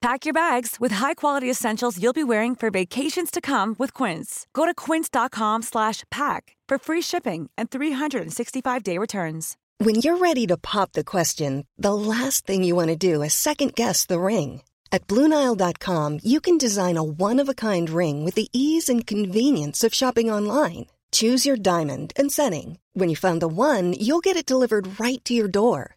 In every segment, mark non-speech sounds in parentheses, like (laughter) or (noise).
Pack your bags with high-quality essentials you'll be wearing for vacations to come with Quince. Go to quince.com slash pack for free shipping and 365-day returns. When you're ready to pop the question, the last thing you want to do is second guess the ring. At BlueNile.com, you can design a one-of-a-kind ring with the ease and convenience of shopping online. Choose your diamond and setting. When you find the one, you'll get it delivered right to your door.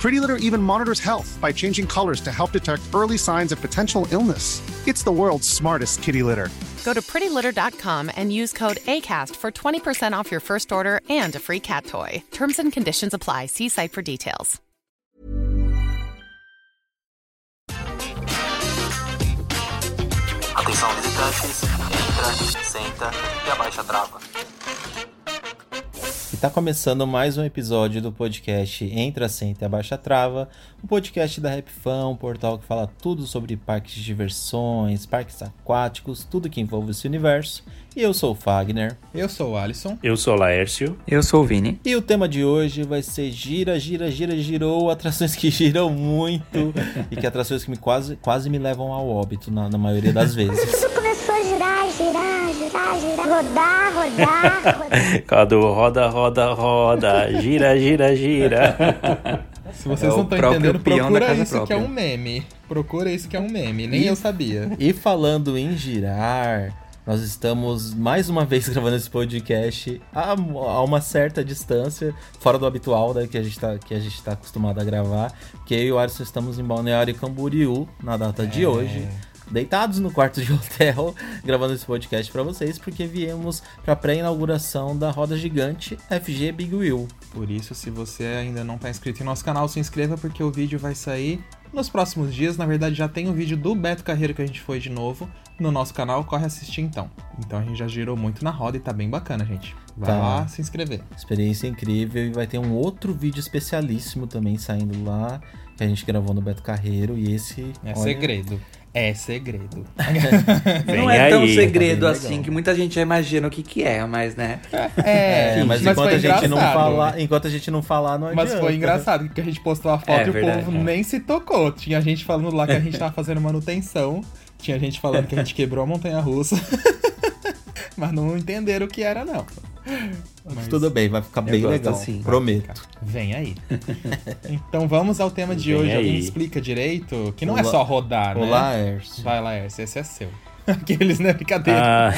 Pretty Litter even monitors health by changing colors to help detect early signs of potential illness. It's the world's smartest kitty litter. Go to prettylitter.com and use code ACAST for 20% off your first order and a free cat toy. Terms and conditions apply. See site for details. Atenção visitantes, entra, senta e abaixa a trava. E tá começando mais um episódio do podcast Entra, Senta e Abaixa Trava, um podcast da RapFan, um portal que fala tudo sobre parques de diversões, parques aquáticos, tudo que envolve esse universo. E eu sou o Fagner. Eu sou o Alisson. Eu sou o Laércio. Eu sou o Vini. E o tema de hoje vai ser gira, gira, gira, girou, atrações que giram muito (laughs) e que atrações que me quase, quase me levam ao óbito na, na maioria das vezes. Girar, girar, girar, girar, rodar, rodar, rodar. (laughs) Quando roda, roda, roda, gira, gira, gira. Se vocês É não estão entendendo, da procura isso que é própria. um meme. Procura isso que é um meme. Nem eu sabia. E falando em girar, nós estamos mais uma vez (laughs) gravando esse podcast a, a uma certa distância, fora do habitual né, que, a gente tá, gente tá acostumado a gravar. Que eu e o Alisson estamos em Balneário Camboriú na data de É. hoje. Deitados no quarto de hotel, (laughs) gravando esse podcast pra vocês, porque viemos pra pré-inauguração da roda gigante FG Big Wheel. Por isso, se você ainda não está inscrito em nosso canal, se inscreva porque o vídeo vai sair nos próximos dias. Na verdade, já tem o vídeo do Beto Carreiro que a gente foi de novo no nosso canal. Corre assistir então. Então a gente já girou muito na roda e tá bem bacana, gente. Vai Tá. lá se inscrever. Experiência incrível e vai ter um outro vídeo especialíssimo também saindo lá, que a gente gravou no Beto Carreiro. E esse. É olha, segredo. É segredo. (laughs) Não é tão aí. segredo tá assim legal. que muita gente já imagina o que que é, mas né. É, (laughs) mas, mas enquanto foi a gente não falar, enquanto a gente não falar, não Mas foi engraçado, porque a gente postou a foto É e o verdade, povo é. nem se tocou. Tinha gente falando lá que a gente tava fazendo manutenção. Tinha gente falando que a gente quebrou a montanha russa. (laughs) Mas não entenderam o que era, não. Mas tudo bem, vai ficar bem legal. assim. Prometo. Vem aí. (laughs) então vamos ao tema de Vem hoje. Alguém aí. explica direito? Que não é Olá- só rodar, né? Olá, Erso. Vai lá, Erce, esse é seu. (laughs) Aqueles, né? Brincadeira. Ah,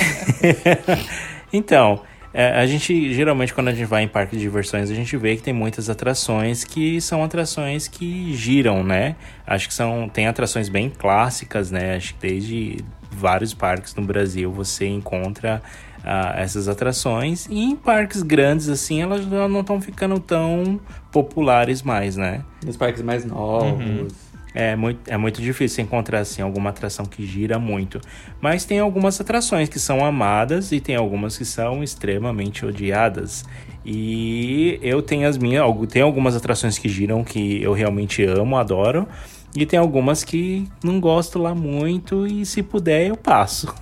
(laughs) então, é, a gente geralmente quando a gente vai em parque de diversões, a gente vê que tem muitas atrações que são atrações que giram, né? Acho que são tem atrações bem clássicas, né? Acho que desde vários parques no Brasil você encontra ah, essas atrações e em parques grandes assim elas já não estão ficando tão populares mais, né? Nos parques mais novos. É muito, é muito difícil encontrar assim alguma atração que gira muito. Mas tem algumas atrações que são amadas e tem algumas que são extremamente odiadas. E eu tenho as minhas, tem algumas atrações que giram que eu realmente amo, adoro. E tem algumas que não gosto lá muito e se puder eu passo.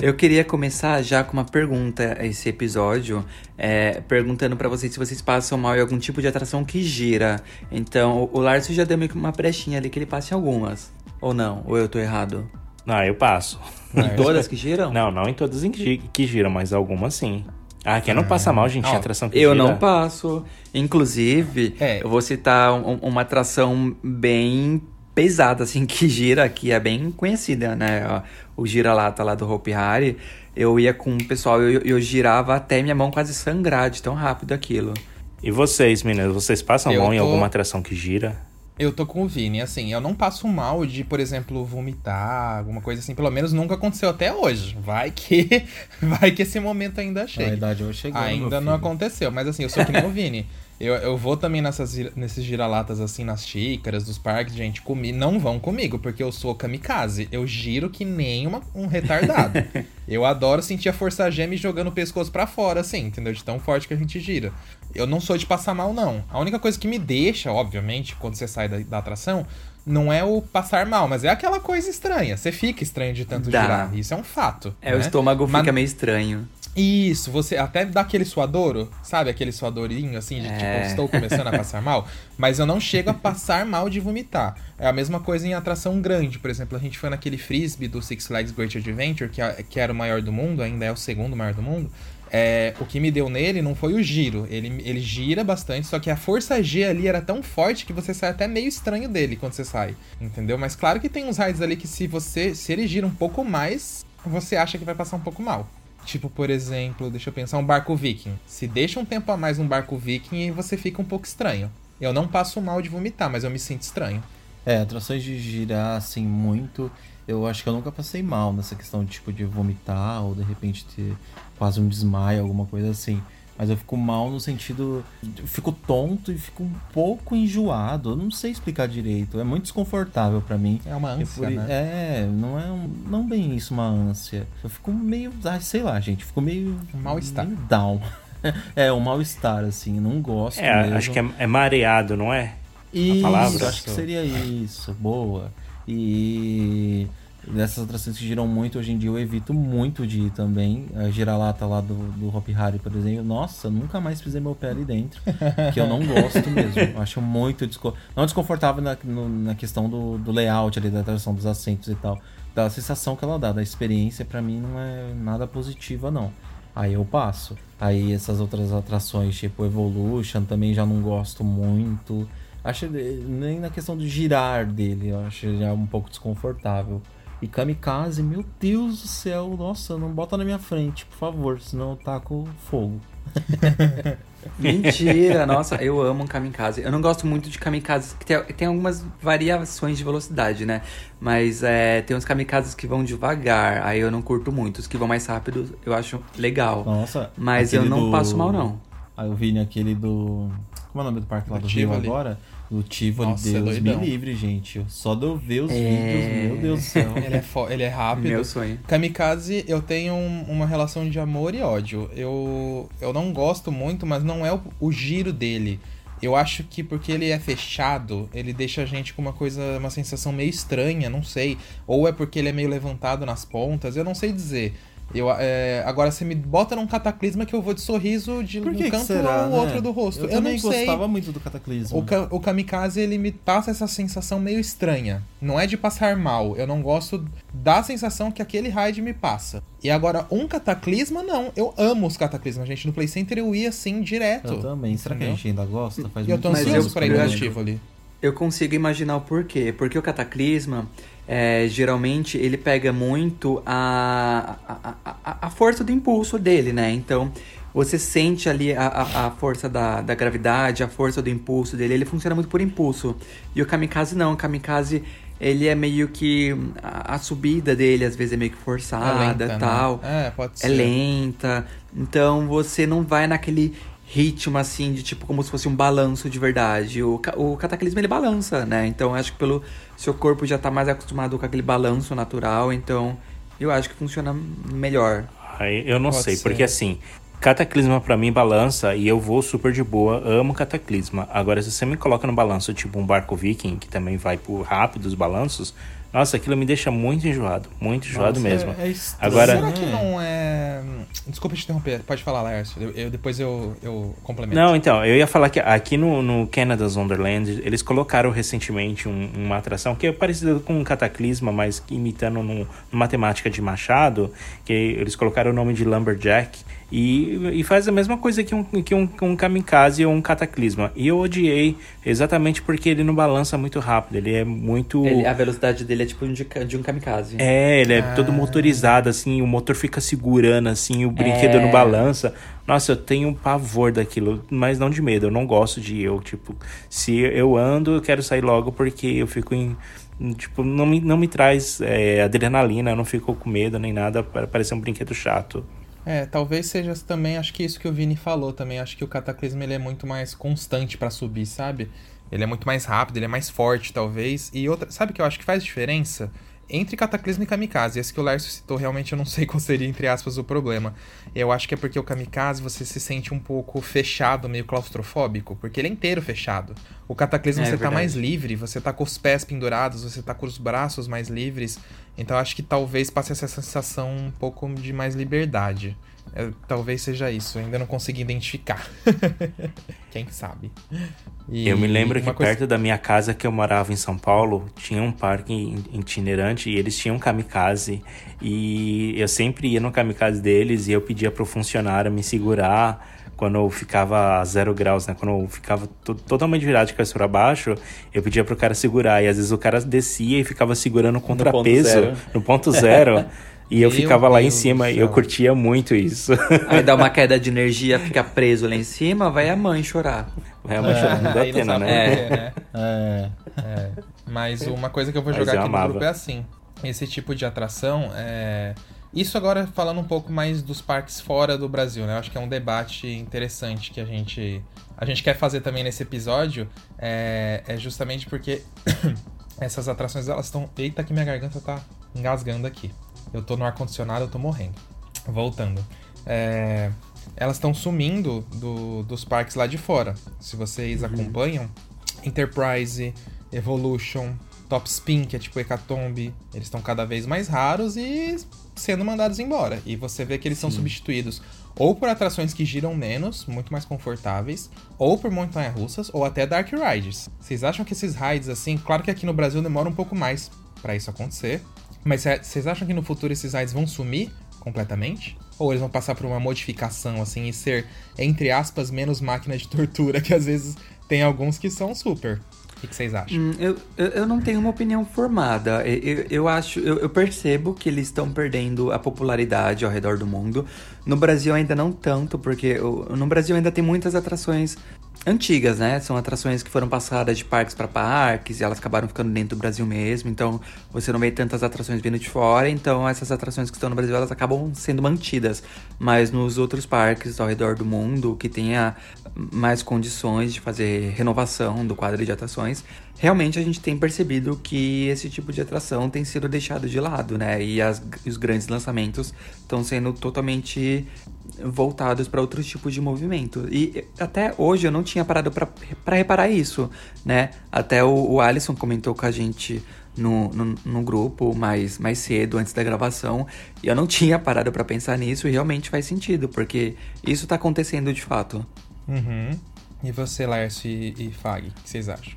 Eu queria começar já com uma pergunta esse episódio, é, perguntando pra vocês se vocês passam mal em algum tipo de atração que gira. Então, o Larcio já deu meio que uma brechinha ali que ele passa em algumas. Ou não? Ou eu tô errado? Não, eu passo. Em todas que giram? Não, não em todas em que gi- que giram, mas algumas sim. Ah, quem não passa mal, gente, Ó, em atração que Eu gira. não passo. Inclusive, É. eu vou citar um- uma atração bem pesada, assim, (laughs) que gira, que é bem conhecida, né? O gira-lata lá do Hopi Hari. Eu ia com o pessoal eu, eu girava até minha mão quase sangrar de tão rápido aquilo. E vocês, meninas, vocês passam Eu mal em tô- alguma atração que gira? Eu tô com o Vini, assim, eu não passo mal de, por exemplo, vomitar, alguma coisa assim, pelo menos nunca aconteceu até hoje. Vai que (laughs) vai que esse momento ainda Na chegue. verdade, eu cheguei. Ainda não aconteceu, mas assim, eu sou que nem o Vini. Eu, eu vou também nessas, nesses giralatas, assim, nas xícaras dos parques, gente, comi, não vão comigo, porque eu sou kamikaze. Eu giro que nem uma- um retardado. (laughs) eu adoro sentir a força G me jogando o pescoço pra fora, assim, entendeu? De tão forte que a gente gira. Eu não sou de passar mal, não. A única coisa que me deixa, obviamente, quando você sai da, da atração, não é o passar mal, mas é aquela coisa estranha. Você fica estranho de tanto Dá. girar. Isso é um fato. É, o né? estômago Mas- fica meio estranho. Isso, você até dá aquele suadouro, sabe? Aquele suadorinho assim, de É. tipo, estou começando a (laughs) passar mal. Mas eu não chego a passar mal de vomitar. É a mesma coisa em atração grande. Por exemplo, a gente foi naquele frisbee do Six Flags Great Adventure, que, é- que era o maior do mundo, ainda é o segundo maior do mundo. É, o que me deu nele não foi o giro. Ele, ele gira bastante, só que a força G ali era tão forte que você sai até meio estranho dele quando você sai. Entendeu? Mas claro que tem uns rides ali que se você. Se ele gira um pouco mais, você acha que vai passar um pouco mal. Tipo, por exemplo, deixa eu pensar, um barco viking. Se deixa um tempo a mais um barco viking, você fica um pouco estranho. Eu não passo mal de vomitar, mas eu me sinto estranho. É, atrações de girar assim muito. Eu acho que eu nunca passei mal nessa questão de tipo de vomitar ou de repente ter quase um desmaio, alguma coisa assim. Mas eu fico mal no sentido. Eu fico tonto e fico um pouco enjoado. Eu não sei explicar direito. É muito desconfortável pra mim. É uma E ânsia, por né? É, não é um, não bem isso uma ânsia. Eu fico meio, ah, sei lá, gente, fico meio Um mal-estar. meio down. (laughs) é, um mal-estar assim, não gosto É, mesmo. acho que é, é mareado, não é? Isso, palavra? acho que seria isso, boa. E dessas atrações que giram muito, hoje em dia eu evito muito de ir também. A giralata lá do, do Hop Harry, por exemplo. Nossa, nunca mais pisei meu pé ali dentro. (laughs) que eu não gosto mesmo. Eu Acho muito desco... não desconfortável na, no- na questão do, do layout ali, da atração dos assentos e tal. Da sensação que ela dá, da experiência, pra mim não é nada positiva, não. Aí eu passo. Aí essas outras atrações, tipo Evolution, também já não gosto muito. Acho nem na questão do girar dele, eu acho já um pouco desconfortável. E Kamikaze, meu Deus do céu, nossa, não bota na minha frente, por favor, senão eu taco fogo. (laughs) Mentira, nossa, eu amo um kamikaze. Eu não gosto muito de kamikazes, que tem, tem algumas variações de velocidade, né? Mas é, tem uns kamikazes que vão devagar, aí eu não curto muito. Os que vão mais rápido eu acho legal. Nossa. Mas eu não do- passo mal, não. Aí eu vi naquele do. Como é o nome do parque lá Do do, Rio agora? Do Tivoli, Nossa, é Deus me doidão. livre, gente. Só de eu ver os É. vídeos, meu Deus do céu. Ele é, fo- ele é rápido. Meu sonho. Kamikaze, eu tenho um- uma relação de amor e ódio. Eu, eu não gosto muito, mas não é o, o giro dele. Eu acho que porque ele é fechado, ele deixa a gente com uma coisa, uma sensação meio estranha, não sei. Ou é porque ele é meio levantado nas pontas, eu não sei dizer. Eu, é, agora você me bota num cataclisma que eu vou de sorriso de Por um que, que canto será, ao né? outro do rosto. Eu, Eu, também não sei. gostava muito do Cataclisma. O, ka- o kamikaze, ele me passa essa sensação meio estranha. Não é de passar mal. Eu não gosto da sensação que aquele raid me passa. E agora, um cataclisma, não. Eu amo os cataclismas, gente. No Play Center eu ia assim direto. Eu também. Será que a Entendeu? gente ainda gosta? Faz eu tô muitos Mas ansioso eu- pra ir no ali. Eu consigo imaginar o porquê. Porque o cataclisma, é, geralmente, ele pega muito a, a, a, a força do impulso dele, né? Então, você sente ali a, a, a força da, da gravidade, a força do impulso dele. Ele funciona muito por impulso. E o kamikaze não. O kamikaze, ele é meio que... A, a subida dele, às vezes, é meio que forçada lenta, e tal. né? É, pode ser. É lenta. Então você não vai naquele ritmo assim de tipo como se fosse um balanço de verdade. O, o cataclismo ele balança, né? Então eu acho que pelo seu corpo já tá mais acostumado com aquele balanço natural, então eu acho que funciona melhor. Aí eu não Pode sei, ser. porque assim, Cataclisma pra mim balança e eu vou super de boa, amo Cataclisma. Agora, se você me coloca no balanço, tipo um barco viking, que também vai por rápido os balanços, nossa, aquilo me deixa muito enjoado, muito enjoado Nossa, mesmo. é- é Agora, Será que né? não é. Desculpa te interromper, pode falar, Lércio. Eu, eu- depois eu, eu complemento. Não, então, eu ia falar que aqui no, no Canada's Wonderland, eles colocaram recentemente um- uma atração que é parecida com um cataclisma, mas imitando num- numa temática de machado, que eles colocaram o nome de Lumberjack, E, e faz a mesma coisa que um, que um, um kamikaze ou um cataclisma. E eu odiei exatamente porque ele não balança muito rápido. Ele é muito. Ele, a velocidade dele é tipo de, de um kamikaze. É, ele é Ah. todo motorizado, assim, o motor fica segurando, assim, o brinquedo É. não balança. Nossa, eu tenho um pavor daquilo, mas não de medo, eu não gosto de eu, tipo, se eu ando, eu quero sair logo porque eu fico em. Tipo, não me, não me traz é, adrenalina, eu não fico com medo nem nada, para parecer um brinquedo chato. É, talvez seja também, acho que isso que o Vini falou também, acho que o Cataclisma ele é muito mais constante pra subir, sabe? Ele é muito mais rápido, ele é mais forte, talvez. E outra, sabe o que eu acho que faz diferença? Entre Cataclisma e Kamikaze, esse que o Lércio citou, realmente eu não (laughs) sei qual seria, entre aspas, o problema. Eu acho que é porque o Kamikaze você se sente um pouco fechado, meio claustrofóbico, porque ele é inteiro fechado. O Cataclisma É você tá verdade. mais livre, você tá com os pés pendurados, você tá com os braços mais livres. Então acho que talvez passe essa sensação um pouco de mais liberdade. É, talvez seja isso, ainda não consegui identificar. (laughs) Quem sabe? E eu me lembro que coisa- perto da minha casa que eu morava em São Paulo, tinha um parque in- itinerante e eles tinham um kamikaze. E eu sempre ia no kamikaze deles e eu pedia pro funcionário me segurar quando eu ficava a zero graus, né? Quando eu ficava to- totalmente virado de cabeça para baixo, eu pedia pro cara segurar. E às vezes o cara descia e ficava segurando o contrapeso zero. no ponto zero. (laughs) e eu Meu ficava lá em Deus cima e eu curtia muito isso. (laughs) Aí dá uma queda de energia, fica preso lá em cima, vai a mãe chorar. Vai a mãe chorar, não dá pena, sabe né? quê, (laughs) né? É. É. Mas uma coisa que eu vou jogar eu aqui amava. no grupo é assim. Esse tipo de atração é. Isso agora falando um pouco mais dos parques fora do Brasil, né? Eu acho que é um debate interessante que a gente. A gente quer fazer também nesse episódio. É, é justamente porque (coughs) essas atrações elas estão. Eita, que minha garganta tá engasgando aqui. Eu tô no ar-condicionado, eu tô morrendo. Voltando. É, elas estão sumindo do- dos parques lá de fora. Se vocês acompanham, Enterprise, Evolution, Top Spin, que é tipo Hecatombe, eles estão cada vez mais raros e sendo mandados embora. E você vê que eles são substituídos ou por atrações que giram menos, muito mais confortáveis, ou por montanha-russas, ou até Dark Rides. Vocês acham que esses rides, assim, claro que aqui no Brasil demora um pouco mais pra isso acontecer, mas cê- vocês acham que no futuro esses rides vão sumir completamente? Ou eles vão passar por uma modificação, assim, e ser, entre aspas, menos máquina de tortura, (laughs) que às vezes tem alguns que são super. Que que vocês acham? Hum, eu, eu, não tenho uma opinião formada. Eu, eu, eu acho, eu, eu percebo que eles estão perdendo a popularidade ao redor do mundo. No Brasil ainda não tanto, porque no Brasil ainda tem muitas atrações antigas, né? São atrações que foram passadas de parques para parques e elas acabaram ficando dentro do Brasil mesmo. Então você não vê tantas atrações vindo de fora. Então essas atrações que estão no Brasil elas acabam sendo mantidas. Mas nos outros parques ao redor do mundo que tenha mais condições de fazer renovação do quadro de atrações, realmente a gente tem percebido que esse tipo de atração tem sido deixado de lado, né? E as- os grandes lançamentos estão sendo totalmente voltados para outros tipos de movimento. E até hoje eu não tinha parado para reparar isso, né? Até o, o Alisson comentou com a gente no, no, no grupo mais, mais cedo, antes da gravação, e eu não tinha parado para pensar nisso e realmente faz sentido, porque isso tá acontecendo de fato. Uhum. E você, Lércio e, e Fag, o que vocês acham?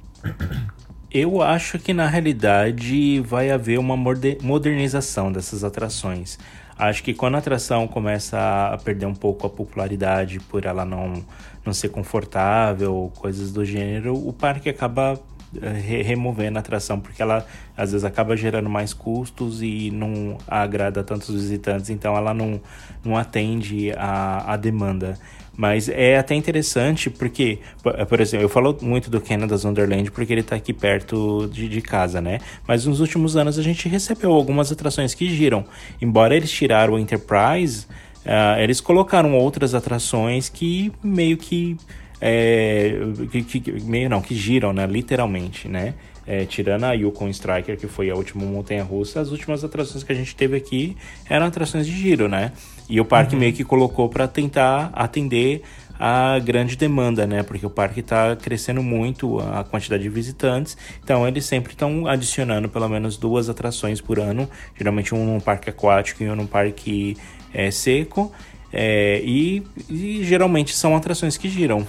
Eu acho que na realidade vai haver uma modernização dessas atrações. Acho que quando a atração começa a perder um pouco a popularidade por ela não, não ser confortável, coisas do gênero, o parque acaba eh, re- removendo a atração, porque ela às vezes acaba gerando mais custos e não agrada tantos visitantes, então ela não, não atende a, a demanda. Mas é até interessante porque, por exemplo, eu falo muito do Canada's Wonderland porque ele tá aqui perto de, de casa, né? Mas nos últimos anos a gente recebeu algumas atrações que giram. Embora eles tiraram o Enterprise, ah, eles colocaram outras atrações que meio que é, que, que- meio não, que giram, né? Literalmente, né? É, tirando a Yukon Striker, que foi a última montanha-russa, as últimas atrações que a gente teve aqui eram atrações de giro, né? E o parque meio que colocou para tentar atender a grande demanda, né? Porque o parque está crescendo muito a quantidade de visitantes, então eles sempre estão adicionando pelo menos duas atrações por ano, geralmente um num parque aquático e um num parque é, seco, é, e, e geralmente são atrações que giram.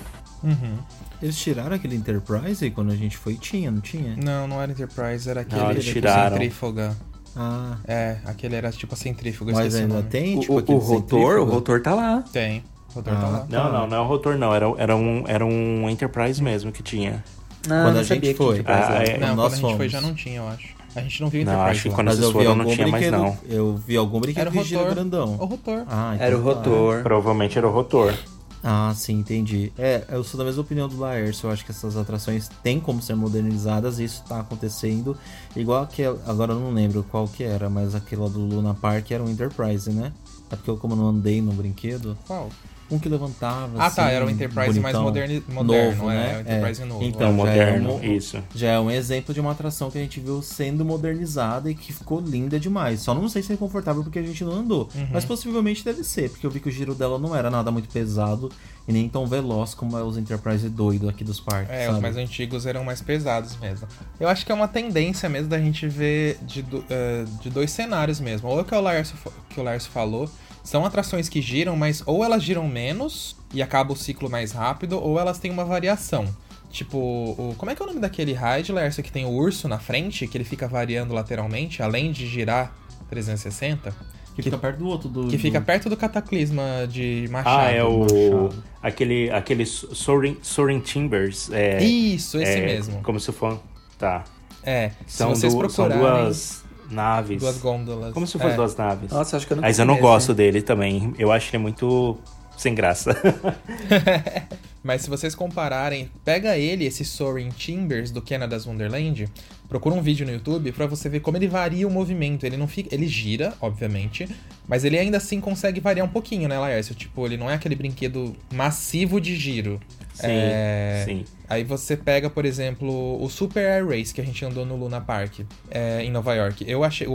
Eles tiraram aquele Enterprise quando a gente foi? Tinha, não tinha? Não, não era Enterprise, era aquele Não, eles tiraram. Ah, É, aquele era tipo a centrífuga, mas esqueci o ainda nome. tem, O, tipo, o- o rotor, o rotor tá lá. Tem. O rotor tá Ah. lá. Não, não, não é o rotor, não. Era, era, um, era, um Enterprise mesmo que tinha. Ah, Quando não a gente foi. Ah, é. Não, nós quando a gente foi já não tinha, eu acho. A gente não viu Não, Enterprise acho que quando Mas vocês foram não tinha mais, não. Eu vi algum brinquedo Era o rotor. grandão. O rotor. Ah, então Era o tá. rotor. Provavelmente era o rotor. Ah, sim, entendi. É, eu sou da mesma opinião do Laércio. Eu acho que essas atrações têm como ser modernizadas e isso tá acontecendo. Igual aquela. Agora eu não lembro qual que era, mas aquela do Luna Park era um Enterprise, né? É porque eu, como não andei no brinquedo, Qual? Um que levantava. Ah, tá, assim, era o Enterprise mais bonitão, moderni- moderno, novo, é, né? é o Enterprise novo. Então, já é moderno, um- isso. Já é um exemplo de uma atração que a gente viu sendo modernizada e que ficou linda demais. Só não sei se é confortável porque a gente não andou. Uhum. Mas possivelmente deve ser, porque eu vi que o giro dela não era nada muito pesado e nem tão veloz como é os Enterprise doido aqui dos parques. É, sabe? os mais antigos eram mais pesados mesmo. Eu acho que é uma tendência mesmo da gente ver de, do- eh, de dois cenários mesmo. Ou é o que o Lars, que o Lars falou, são atrações que giram, mas ou elas giram menos e acaba o ciclo mais rápido, ou elas têm uma variação. Tipo, o, como é que é o nome daquele ride, Lars, que tem o urso na frente, que ele fica variando lateralmente, além de girar 360? Que fica perto do outro. Do, Que fica do- perto do cataclisma de Machado. Ah, é o. Machado. Aquele, aquele Soaring, Soaring Timbers. É, Isso, esse é, mesmo. Como se for. Tá. É, São, se vocês du- são procurarem... duas naves. Duas gôndolas. Como se fossem É. duas naves. Nossa, acho que eu não Mas eu não gosto dele também. Eu acho ele muito sem graça. (laughs) Mas se vocês compararem, pega ele, esse Soaring Timbers do Canada's Wonderland, procura um vídeo no YouTube pra você ver como ele varia o movimento. Ele não fica, ele gira, obviamente, mas ele ainda assim consegue variar um pouquinho, né, Laércio? Tipo, ele não é aquele brinquedo massivo de giro. Sim, É, sim. Aí você pega, por exemplo, o Super Air Race que a gente andou no Luna Park é, em Nova York. Eu achei o,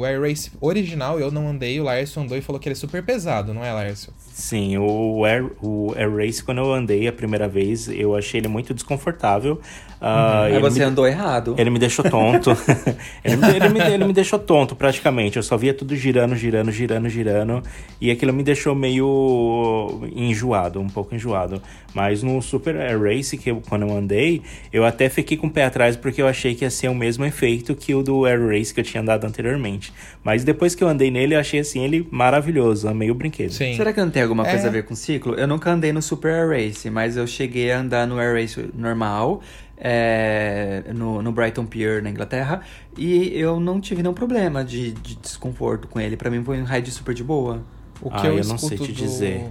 o Air Race original, eu não andei, o Laércio andou e falou que ele é super pesado, não é, Laércio? Sim, o Air, o Air Race, quando eu andei a primeira vez, eu achei ele muito desconfortável. Aí ele você me- andou errado. Ele me deixou tonto. (laughs) ele, me, ele, me, ele me deixou tonto, praticamente. Eu só via tudo girando, girando, girando, girando. E aquilo me deixou meio enjoado, um pouco enjoado. Mas no Super Air Race, que eu, quando eu andei, eu até fiquei com o pé atrás porque eu achei que ia ser o mesmo efeito que o do Air Race que eu tinha andado anteriormente. Mas depois que eu andei nele, eu achei assim ele maravilhoso. Amei o brinquedo. Sim. Será que não tem alguma coisa É. a ver com ciclo? Eu nunca andei no Super Air Race, mas eu cheguei a andar no Air Race normal, é, no, no Brighton Pier, na Inglaterra, e eu não tive nenhum problema de, de desconforto com ele. Pra mim foi um ride super de boa. O Ah, que eu, eu não sei escuto te do... dizer.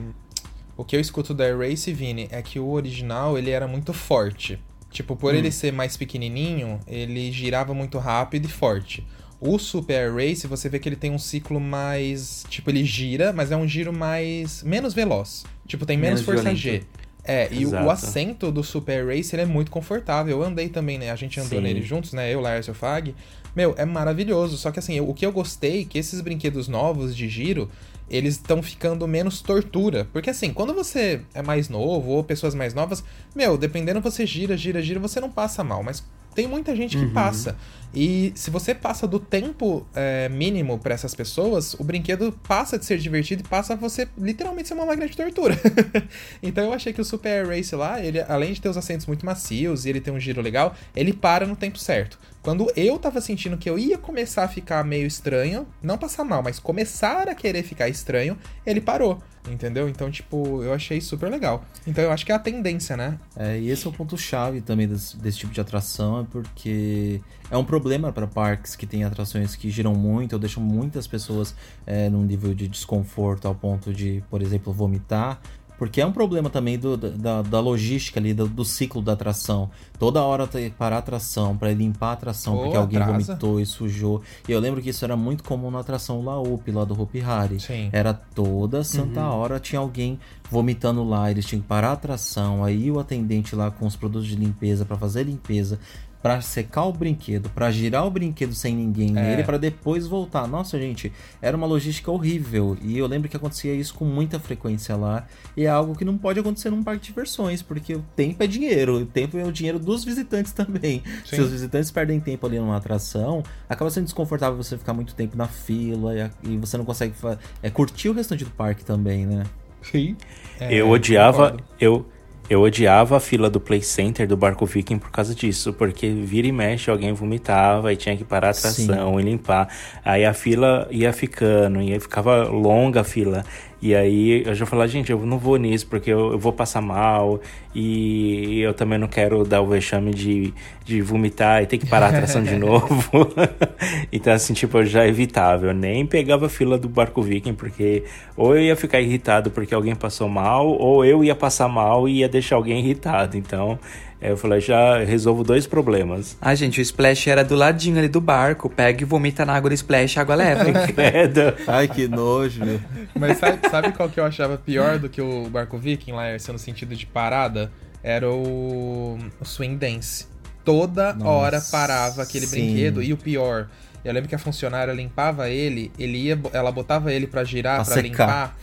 O que eu escuto da Race, Vini, é que o original ele era muito forte. Tipo, por Hum. ele ser mais pequenininho, ele girava muito rápido e forte. O Super Race, você vê que ele tem um ciclo mais. Tipo, ele gira, mas é um giro mais. menos veloz. Tipo, tem menos, Menos força violento. G. É, e o, Exato. o assento do Super Race ele é muito confortável. Eu andei também, né? A gente andou Sim. nele juntos, né? Eu, Lars e o Fag. Meu, é maravilhoso. Só que assim, eu- o que eu gostei é que esses brinquedos novos de giro, eles estão ficando menos tortura. Porque assim, quando você é mais novo ou pessoas mais novas, meu, dependendo você gira, gira, gira, você não passa mal. Mas tem muita gente que passa. E se você passa do tempo é, mínimo pra essas pessoas, o brinquedo passa de ser divertido e passa a você literalmente ser uma máquina de tortura. (laughs) então eu achei que o Super Air Race lá, ele, além de ter os assentos muito macios e ele ter um giro legal, ele para no tempo certo. Quando eu tava sentindo que eu ia começar a ficar meio estranho, não passar mal, mas começar a querer ficar estranho, ele parou. Entendeu? Então, tipo, eu achei super legal. Então eu acho que é a tendência, né? É, e esse é o ponto-chave também desse, desse tipo de atração, é porque é um problema para parques que têm atrações que giram muito ou deixam muitas pessoas é, num nível de desconforto ao ponto de, por exemplo, vomitar. Porque é um problema também do, da, da logística ali, do, do ciclo da atração. Toda hora tem que parar a atração para limpar a atração, Pô, porque alguém atrasa. vomitou e sujou. E eu lembro que isso era muito comum na atração Laúp, lá do Hopi Hari. Sim. Era toda santa hora tinha alguém vomitando lá, eles tinham que parar a atração, aí o atendente lá com os produtos de limpeza para fazer limpeza, para secar o brinquedo, para girar o brinquedo sem ninguém É. nele, para depois voltar. Nossa, gente, era uma logística horrível e eu lembro que acontecia isso com muita frequência lá e é algo que não pode acontecer num parque de diversões, porque o tempo é dinheiro, o tempo é o dinheiro dos visitantes (laughs) também. Sim. Se os visitantes perdem tempo ali numa atração, acaba sendo desconfortável você ficar muito tempo na fila e, a- e você não consegue é, curtir o restante do parque também, né? Sim. eu odiava, eu, Eu odiava a fila do Play Center do Barco Viking por causa disso, porque vira e mexe alguém vomitava e tinha que parar a atração Sim. e limpar. Aí a fila ia ficando, e aí ficava longa a fila. E aí eu já falava, gente, eu não vou nisso porque eu, eu vou passar mal e eu também não quero dar o vexame de, de vomitar e ter que parar a atração de (laughs) novo. (laughs) então, assim, tipo, eu já evitava. Eu nem pegava a fila do Barco Viking porque ou eu ia ficar irritado porque alguém passou mal, ou eu ia passar mal e ia deixar alguém irritado. Então, eh, eu falei, já resolvo dois problemas. Ah, gente, o splash era do ladinho ali do barco. Pega e vomita na água do splash, a água leva. (laughs) Ai, que nojo, meu. Mas sabe, sabe qual que eu achava pior do que o Barco Viking, lá, no sentido de parada? Era o, o Swing Dance. Toda Nossa, hora parava aquele sim. brinquedo. E o pior, eu lembro que a funcionária limpava ele, ele ia, ela botava ele pra girar, secar. limpar.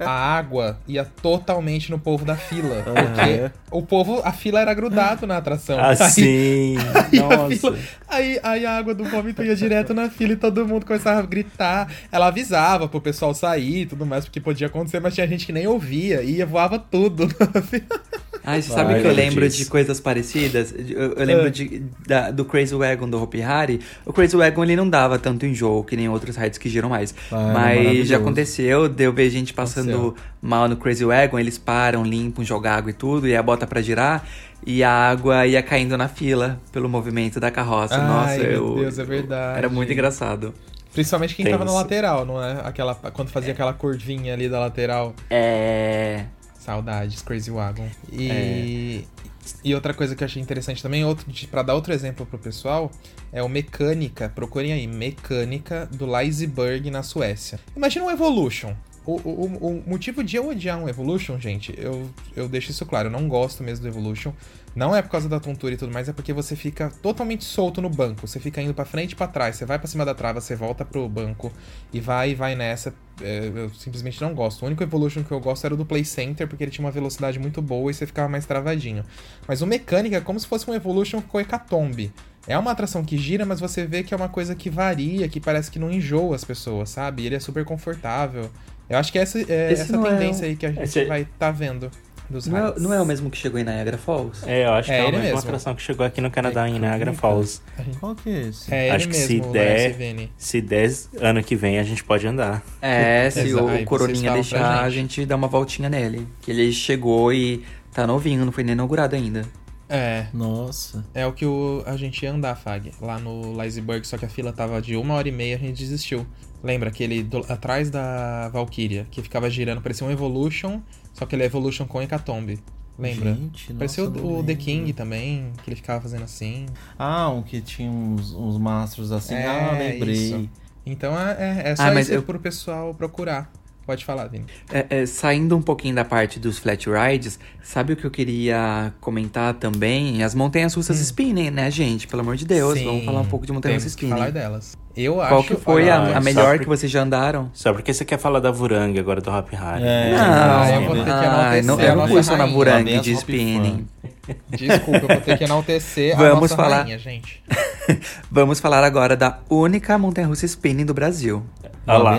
A água ia totalmente no povo da fila. Porque o povo, a fila era grudado na atração. Assim. (laughs) Aí, a Nossa. fila- aí, aí a água do vômito ia direto na fila e todo mundo começava a gritar. Ela avisava pro pessoal sair e tudo mais, porque podia acontecer, mas tinha gente que nem ouvia, ia, voava tudo na fila. (laughs) Ai, você sabe Ai, que eu lembro Deus. de coisas parecidas? Eu, eu lembro Ah. de, da- do Crazy Wagon do Hopi Hari. O Crazy Wagon ele não dava tanto enjoo que nem outros rides que giram mais. Ah, era Mas já aconteceu de eu ver gente passando Aconteceu. mal no Crazy Wagon, eles param, limpam, jogam água e tudo, e a bota pra girar. E a água ia caindo na fila pelo movimento da carroça. Ai, Nossa, meu eu. Deus, é verdade. Era muito engraçado. Principalmente quem Tem tava na lateral, não é? Aquela, quando fazia aquela curvinha ali da lateral. É. Saudades, Crazy Wagon. E, É. e outra coisa que eu achei interessante também, outro, pra dar outro exemplo pro pessoal, é o Mecânica, procurem aí, Mecânica do Leisberg na Suécia. Imagina um Evolution. O, o, o- motivo de eu odiar um Evolution, gente, eu, eu deixo isso claro, eu não gosto mesmo do Evolution. Não é por causa da tontura e tudo mais, é porque você fica totalmente solto no banco. Você fica indo pra frente e pra trás. Você vai pra cima da trava, você volta pro banco e vai e vai nessa. É, eu simplesmente não gosto. O único Evolution que eu gosto era o do Play Center, porque ele tinha uma velocidade muito boa e você ficava mais travadinho. Mas o Mecânica é como se fosse um Evolution com Hecatombe. É uma atração que gira, mas você vê que é uma coisa que varia, que parece que não enjoa as pessoas, sabe? Ele é super confortável. Eu acho que essa é Esse essa é tendência um- aí que a gente Esse- vai tá vendo dos Não é, não é o mesmo que chegou em Niagara Falls? É, eu acho É que é a ele mesma mesmo. atração que chegou aqui no Canadá, em Niagara Falls. Qual que é esse? É ele Acho que se mesmo, o der-. Se 10 ano que vem, a gente pode andar. É, se o, Coroninha deixar, a gente. dá uma voltinha nele. Que ele chegou e tá novinho, não foi nem inaugurado ainda. É, Nossa. é o que o, a gente ia andar, Fag, lá no Leisberg, só que a fila tava de uma hora e meia, a gente desistiu. Lembra aquele do- atrás da Valkyria, que ficava girando, parecia um Evolution, só que ele é Evolution com Hecatombe. Lembra? Gente, parecia nossa, o, o The. King também, que ele ficava fazendo assim. Ah, um que tinha uns, uns mastros assim. É, ah, lembrei. isso. Então é, é, é só Ah, mas isso eu- pro pessoal procurar. Pode falar, Vini. É, é, saindo um pouquinho da parte dos flat rides, sabe o que eu queria comentar também? As montanhas russas spinning, né, gente? Pelo amor de Deus, Hum. Sim, vamos falar um pouco de montanhas russas spinning. falar delas. Eu Qual acho... que foi a, a melhor por- que vocês já andaram? Só porque você quer falar da Vurang agora do Hop Harry. É. Não, Ah, eu vou ter que ah, não, a eu não fui só na Parabéns, de spinning. Desculpa, eu vou ter que enaltecer a Vamos nossa falar. rainha, gente. (laughs) Vamos falar agora da única montanha russa spinning do Brasil. Olha lá.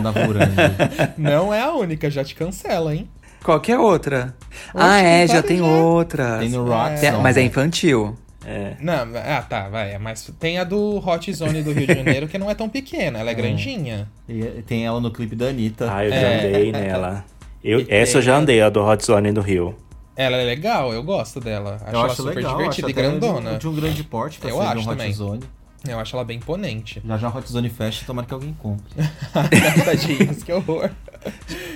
Da Burang. (laughs) Não é a única, já te cancela, hein? Qual que é outra? Oxe, ah, é, já tem já. outra. Tem no Rock Tem- mas é infantil. É. Não, ah, tá, vai. Mas tem a do Hot Zone do Rio de Janeiro, que não é tão pequena, ela é (laughs) grandinha. E tem ela no clipe da Anitta. Ah, eu já É. andei (laughs) nela. Eu, E essa eu tem já a- andei, a do Hot Zone do Rio. Ela é legal, eu gosto dela. Acho eu ela acho super legal, divertida e grandona. De, de um grande porte pra Eu ser acho um Hot também. Zone. Eu acho ela bem imponente. Já já Hot Zone Fest, tomara que alguém compre. (laughs) Tadinhos, que horror.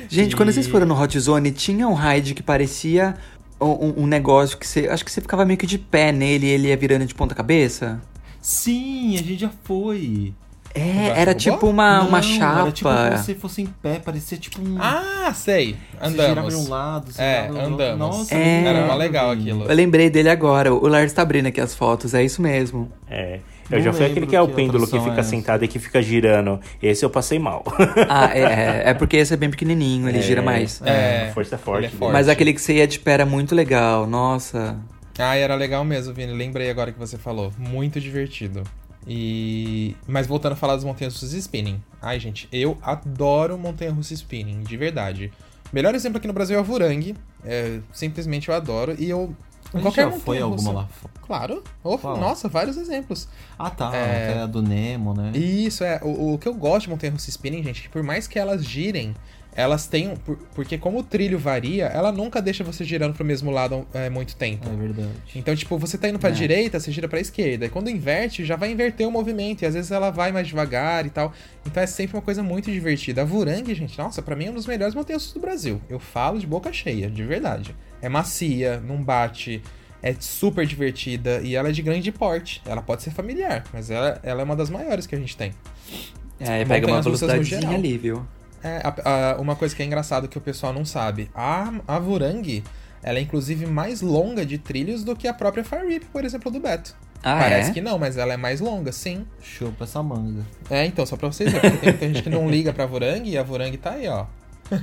Gente, E- quando vocês foram no Hot Zone, tinha um ride que parecia um, um negócio que você. Acho que você ficava meio que de pé nele e ele ia virando de ponta cabeça. Sim, a gente já foi. É, Embaixo era tipo uma, uma Não, chapa. Era tipo como se fosse em pé, parecia tipo um. Ah, sei. você girava de Andamos. um lado, você É, girava do outro. andamos. Nossa, É. Era mó legal, aquilo. Eu lembrei dele agora. O Lars tá abrindo aqui as fotos, é isso mesmo. É. Eu Não já fui aquele que é o que pêndulo que fica é sentado e que fica girando. Esse eu passei mal. Ah, é, é, é porque esse é bem pequenininho, ele gira mais. É, a força é forte. é forte. Mas aquele que você ia de pé era muito legal, nossa. Ah, era legal mesmo, Vini. Lembrei agora que você falou. Muito divertido. E. Mas voltando a falar das montanhas russas spinning. Ai, gente, eu adoro montanha russa spinning, de verdade. Melhor exemplo aqui no Brasil é a Vurang, É, simplesmente eu adoro. E eu. A qualquer já foi montanha-russa- alguma lá fora? Claro. Oh, nossa, vários exemplos. Ah, tá. É. Aquela do Nemo, né? Isso, é. O, o que eu gosto de montanha russa spinning, gente, é que por mais que elas girem, elas têm. por- porque como o trilho varia, ela nunca deixa você girando pro mesmo lado é, muito tempo. É verdade. Então, tipo, você tá indo pra É. direita, você gira pra esquerda. E quando inverte, já vai inverter o movimento. E às vezes ela vai mais devagar e tal. Então é sempre uma coisa muito divertida. A Vurangue, gente, nossa, pra mim é um dos melhores montanhas do Brasil. Eu falo de boca cheia, de verdade. É macia, não bate, é super divertida e ela é de grande porte. Ela pode ser familiar, mas ela, ela é uma das maiores que a gente tem. É, pega uma geral. ali, viu? É, a- a- uma coisa que é engraçado que o pessoal não sabe. A, a Vurangue, ela é inclusive mais longa de trilhos do que a própria Fire Rip, por exemplo, do Beto. Ah, Parece é? que não, mas ela é mais longa, sim. Chupa essa manga. É, então, só pra vocês verem, porque tem muita gente que não liga pra Vurangue e a Vurangue tá aí, ó. (laughs)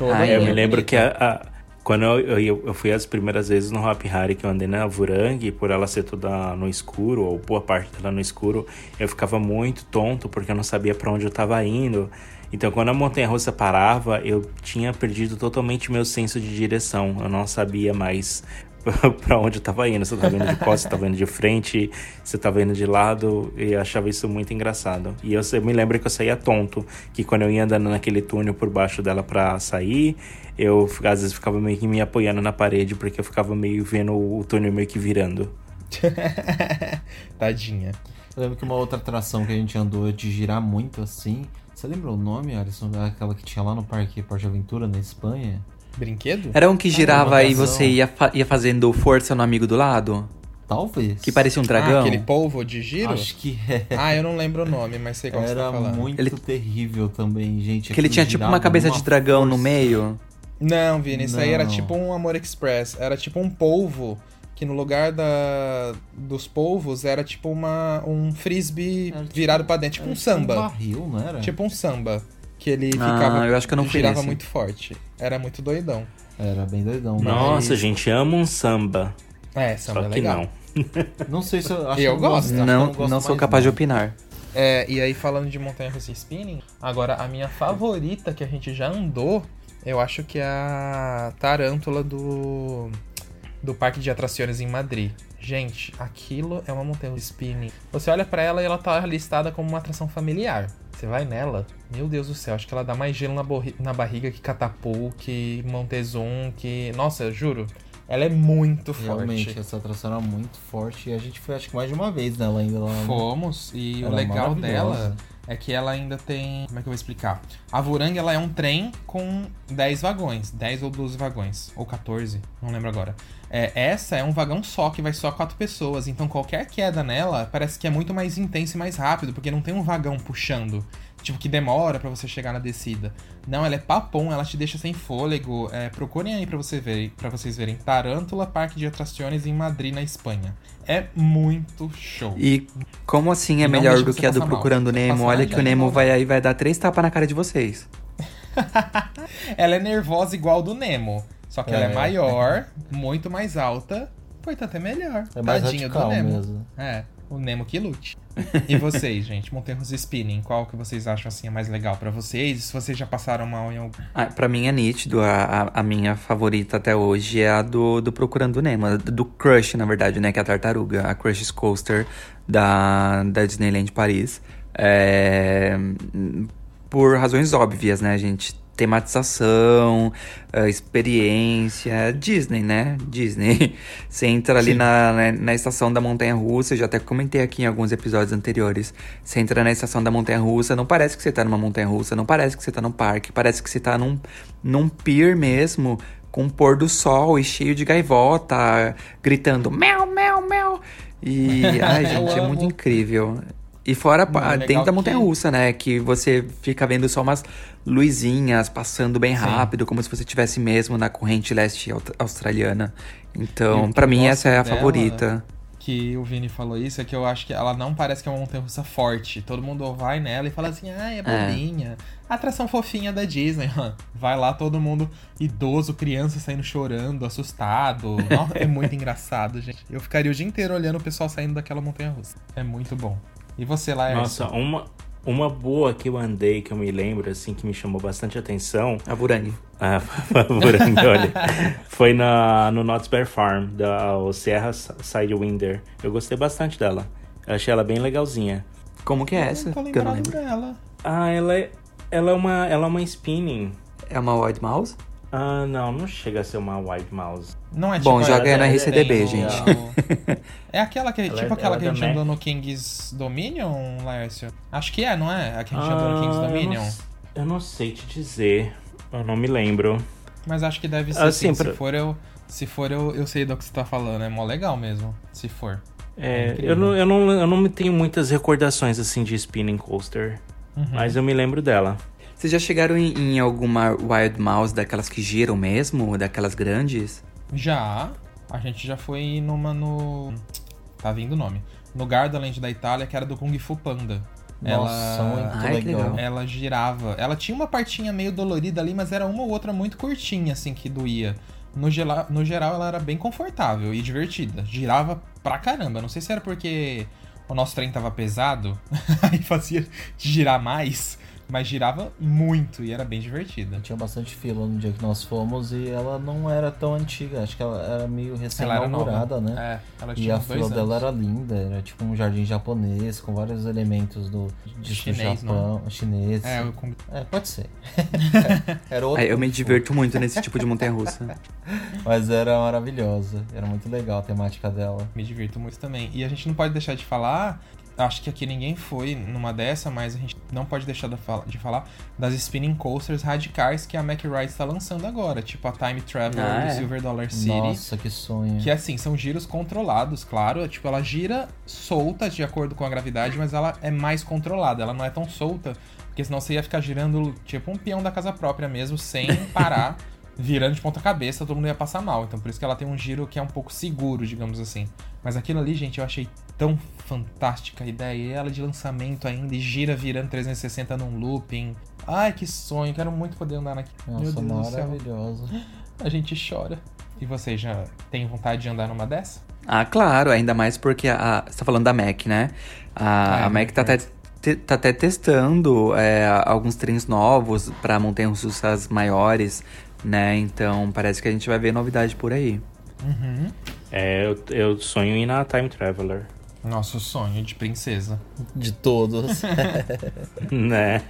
É, eu me bonita. lembro que a- quando eu, eu, eu fui as primeiras vezes no Hop Hari que eu andei na Vurangue, por ela ser toda no escuro, ou boa parte dela no escuro, eu ficava muito tonto porque eu não sabia pra onde eu tava indo. Então, quando a montanha-russa parava, eu tinha perdido totalmente meu senso de direção. Eu não sabia mais (laughs) pra onde eu tava indo. Eu tava indo de costas, eu tava indo de frente, eu tava indo de lado. E eu achava isso muito engraçado. E eu, eu me lembro que eu saía tonto. Que quando eu ia andando naquele túnel por baixo dela pra sair, eu às vezes ficava meio que me apoiando na parede, porque eu ficava meio vendo o túnel meio que virando. (laughs) Tadinha. Eu lembro que uma outra atração que a gente andou de girar muito assim. Você lembra o nome, Alisson? Aquela que tinha lá no Parque Porte Aventura, na Espanha? Brinquedo? Era um que girava uma e você ia, fa- ia fazendo força no amigo do lado? Talvez. Que parecia um Ah, dragão? aquele polvo de giro? Acho que é. Ah, eu não lembro o nome, mas sei qual você Era tá falando. muito Ele- terrível também, gente. Que ele tinha tipo uma cabeça de dragão no força. meio. Não, Vini, isso aí era Não. tipo um Amor Express. Era tipo um polvo, que no lugar da, dos polvos era tipo uma, um frisbee Era tipo- virado pra dentro. Tipo Era um samba. barril, não era? Tipo um samba. Que ele Ah, ficava. eu acho que eu não fui girava nesse. muito forte. Era muito doidão. Era bem doidão. mas- Nossa, gente, amo um samba. É, samba Só é que legal. não. Não sei se eu. Acho Eu que eu gosto. que eu Não, gosto não sou capaz de não. opinar. É, e aí falando de montanha russa e spinning, agora a minha favorita que a gente já andou, eu acho que é a Tarântula do do Parque de Atrações em Madrid. Gente, aquilo é uma montanha russa spinning. Você olha pra ela e ela tá listada como uma atração familiar. Você vai nela, meu Deus do céu, acho que ela dá mais gelo na, na barriga que Catapult, que Montezum, que. Nossa, eu juro. Ela é muito Realmente, forte. essa atração era muito forte e a gente foi acho que mais de uma vez nela ainda lá. Fomos, e Era o legal dela é que ela ainda tem. Como é que eu vou explicar? A Vurangue ela é um trem com 10 vagões, 10 ou 12 vagões, ou 14, não lembro agora. É, essa é um vagão só, que vai só quatro pessoas, então qualquer queda nela parece que é muito mais intensa e mais rápido, porque não tem um vagão puxando. Tipo, que demora pra você chegar na descida. Não, ela é papum, ela te deixa sem fôlego. É, procurem aí pra, você ver, pra vocês verem. Tarântula Parque de Atrações em Madrid, na Espanha. É muito show. E como assim é Não melhor do que a do passar mal. Procurando Nemo? Olha que o Nemo vai aí vai dar três tapas na cara de vocês. (laughs) Ela é nervosa igual do Nemo. Só que ela é É. maior, muito mais alta, portanto é melhor. É mais Tadinho do Nemo. mesmo. É, o Nemo que lute. E vocês, (laughs) gente? Montanhas Spinning, qual que vocês acham assim é mais legal pra vocês? Se vocês já passaram mal em algum. Ah, pra mim é nítido, a, a, minha favorita até hoje é a do, do Procurando Nemo, do Crush, na verdade, né? Que é a tartaruga, a Crush Coaster da, da Disneyland Paris. É, por razões óbvias, né, gente? Tematização, eh, experiência, Disney, né? Disney. (laughs) Você entra ali na, na, na estação da Montanha Russa, eu já até comentei aqui em alguns episódios anteriores. Você entra na estação da Montanha Russa, não parece que você tá numa Montanha Russa, não parece que você tá num parque, parece que você tá num, num pier mesmo, com um pôr do sol e cheio de gaivota, gritando mel, mel, mel. E, (laughs) ai, gente, é muito incrível. E fora Não, é da que- montanha russa, né? Que você fica vendo só umas luzinhas passando bem Sim. rápido, como se você estivesse mesmo na corrente leste australiana. Então, eu mim, essa é a dela- favorita. Que o Vini falou isso, é que eu acho que ela não parece que é uma montanha russa forte. Todo mundo vai nela e fala assim, ah, é bobinha. Atração fofinha da Disney. (laughs) Vai lá todo mundo, idoso, criança saindo chorando, assustado. Nossa, é muito (laughs) engraçado, gente. Eu ficaria o dia inteiro olhando o pessoal saindo daquela montanha russa. É muito bom. E você, Laércio? Nossa, uma, Uma boa que eu andei, que eu me lembro, assim, que me chamou bastante atenção. A Burangue. (laughs) Ah, Burangue, olha. Foi na, no Knott's Bear Farm, da o Sierra Sidewinder. Eu gostei bastante dela. Eu achei ela bem legalzinha. Como que é essa? Não tô Que eu não lembro. dela. Ah, ela é, ela é uma, ela é uma spinning. É uma Wild Mouse? Ah, não, não chega a ser uma White Mouse. Não é Bom, tipo joga aí na RCDB, gente. (laughs) É aquela que, tipo é- aquela ela que é a gente andou no King's Dominion, Laércio? Acho que é, não é? A que a gente andou no King's Ah, eu Dominion. não, eu não sei te dizer. Eu não me lembro. Mas acho que deve ser Assim, sim. Se for, eu, se for eu, eu sei do que você tá falando. É mó legal mesmo, se for. É, incrível. eu, não, eu, não, eu não tenho muitas recordações assim de spinning coaster. Uhum. Mas eu me lembro dela. Vocês já chegaram em, em alguma Wild Mouse daquelas que giram mesmo? Daquelas grandes? Já, a gente já foi numa no... Tá vindo o nome. No Gardaland da Itália, que era do Kung Fu Panda. Nossa, ela... muito Ai, legal. legal. Ela girava. Ela tinha uma partinha meio dolorida ali, mas era uma ou outra muito curtinha, assim, que doía. No, gela- no geral, ela era bem confortável e divertida. Girava pra caramba. Não sei se era porque o nosso trem tava pesado, (laughs) aí fazia girar mais, mas girava muito e era bem divertida. Tinha bastante fila no dia que nós fomos e ela não era tão antiga. Acho que ela era meio Ela era nova. recém-inaugurada, né? É, ela E tinha a uns dois fila dela anos. era linda, era tipo um jardim japonês com vários elementos do, do Chinês, Japão, chinês. É, Kung... É, pode ser. (laughs) era outro Aí eu me Fu, diverto muito nesse tipo de montanha-russa. (laughs) Mas era maravilhosa. Era muito legal a temática dela. Me divirto muito também. E a gente não pode deixar de falar. Acho que aqui ninguém foi numa dessa, mas a gente não pode deixar de fala- de falar das spinning coasters radicais que a Mack Ride está lançando agora, tipo a Time Traveler Ah, do é? Silver Dollar City. Nossa, que sonho. Que assim, são giros controlados, claro. Tipo, ela gira solta de acordo com a gravidade, mas ela é mais controlada. Ela não é tão solta, porque senão você ia ficar girando tipo um peão da casa própria mesmo, sem (laughs) parar, virando de ponta cabeça, todo mundo ia passar mal. Então por isso que ela tem um giro que é um pouco seguro, digamos assim. Mas aquilo ali, gente, eu achei tão fantástica a ideia. E ela de lançamento ainda, e gira virando 360 num looping. Ai, que sonho, quero muito poder andar naquilo. Meu Nossa, Deus do céu. maravilhosa. A gente chora. E vocês já têm vontade de andar numa dessa? Ah, claro, ainda mais porque a, você tá falando da Mac, né? A, Ah, é a Mac tá até, te- tá até testando é, alguns trens novos pra montanhas russas maiores, né? Então parece que a gente vai ver novidade por aí. Uhum. É, eu, eu sonho em ir na Time Traveler. Nosso sonho de princesa. De todos. (laughs) né?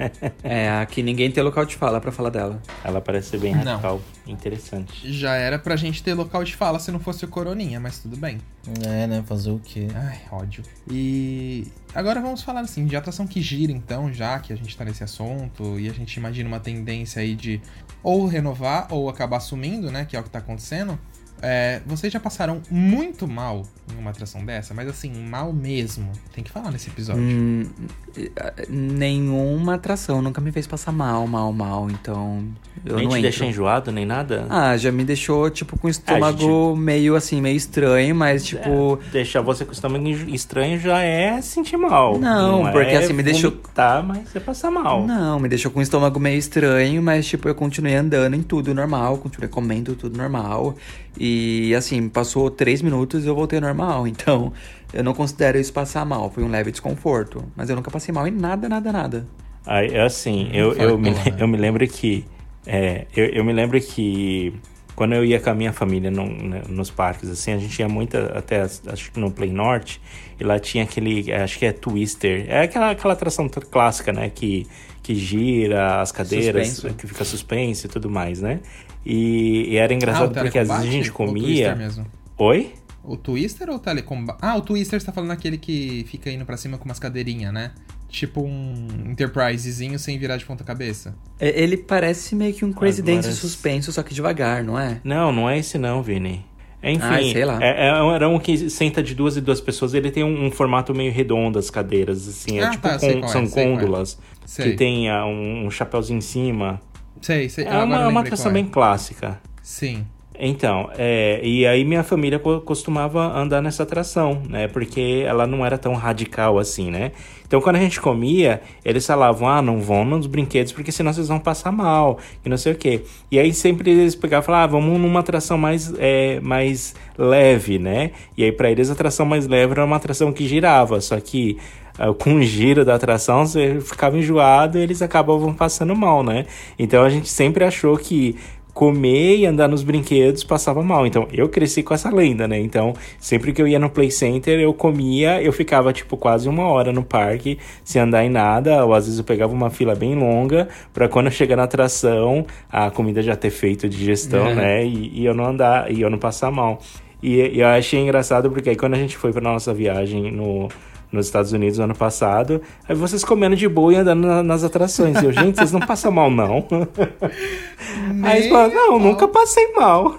É, aqui ninguém tem local de fala pra falar dela. Ela parece ser bem Não. radical. Interessante. Já era pra gente ter local de fala se não fosse o Coroninha, mas tudo bem. é, né? Fazer o quê? Ai, ódio. E agora vamos falar assim, de atração que gira então, já que a gente tá nesse assunto, e a gente imagina uma tendência aí de ou renovar ou acabar sumindo, né? Que é o que tá acontecendo. É, vocês já passaram muito mal em uma atração dessa, mas assim, mal mesmo. Tem que falar nesse episódio. Hum, nenhuma atração nunca me fez passar mal, mal, mal. Então eu nem não te entro. deixa enjoado, nem nada? Ah, já me deixou, tipo, com o estômago meio assim, meio estranho, mas tipo. É, deixar você com o estômago estranho já é sentir mal. Não, porque é assim, me deixou- Tá, mas você passa mal. Não, me deixou com o estômago meio estranho, mas tipo, eu continuei andando em tudo normal, continuei comendo tudo normal. E assim, passou três minutos e eu voltei ao normal. (laughs) Então, eu não considero isso passar mal. Foi um leve desconforto. Mas eu nunca passei mal em nada, nada, nada. Aí, é assim, eu, eu, me, (laughs) eu me lembro que. É, eu, eu me lembro que quando eu ia com a minha família no- né, nos parques, assim, a gente ia muito até, acho que no Play Norte, e lá tinha aquele, acho que é Twister. É aquela, aquela atração clássica, né? Que, que gira as cadeiras, Suspenso. que fica suspense e tudo mais, né? E, e era engraçado Ah, porque às vezes a gente comia. Twister mesmo? Oi? O Twister ou o Telecombate? Ah, o Twister você tá falando aquele que fica indo pra cima com umas cadeirinhas, né? Tipo um Enterprisezinho sem virar de ponta cabeça. E- Ele parece meio que um Crazy Agora- Dance suspenso, só que devagar, não é? Não, não é esse não, Vini. Enfim, Ai, sei lá. É, é, era um que senta de duas e duas pessoas. Ele tem um, um formato meio redondo, as cadeiras, assim. É Ah, tipo, tá, com- é, são é. côndolas. Sei. Que tem ah, um, um chapéuzinho em cima. Sei, sei. É agora uma, eu uma atração é. bem clássica. Sim. Então, é, e aí minha família co- costumava andar nessa atração, né? Porque ela não era tão radical assim, né? Então, quando a gente comia, eles falavam, ah, não vão nos brinquedos porque senão vocês vão passar mal, e não sei o quê. E aí sempre eles pegavam e falavam, ah, vamos numa atração mais, é, mais leve, né? E aí pra eles a atração mais leve era uma atração que girava, só que ah, com o giro da atração você ficava enjoado e eles acabavam passando mal, né? Então a gente sempre achou que comer e andar nos brinquedos passava mal. Então, eu cresci com essa lenda, né? Então, sempre que eu ia no Play Center, eu comia, eu ficava, tipo, quase uma hora no parque, sem andar em nada, ou às vezes eu pegava uma fila bem longa, pra quando eu chegar na atração, a comida já ter feito digestão, É. né? E, e eu não andar, e eu não passar mal. E, e eu achei engraçado porque aí quando a gente foi pra nossa viagem no, nos Estados Unidos no ano passado, aí vocês comendo de boa e andando na- nas atrações. E eu, gente, vocês não passam mal, não. (laughs) Aí eles falaram, não, nunca passei mal.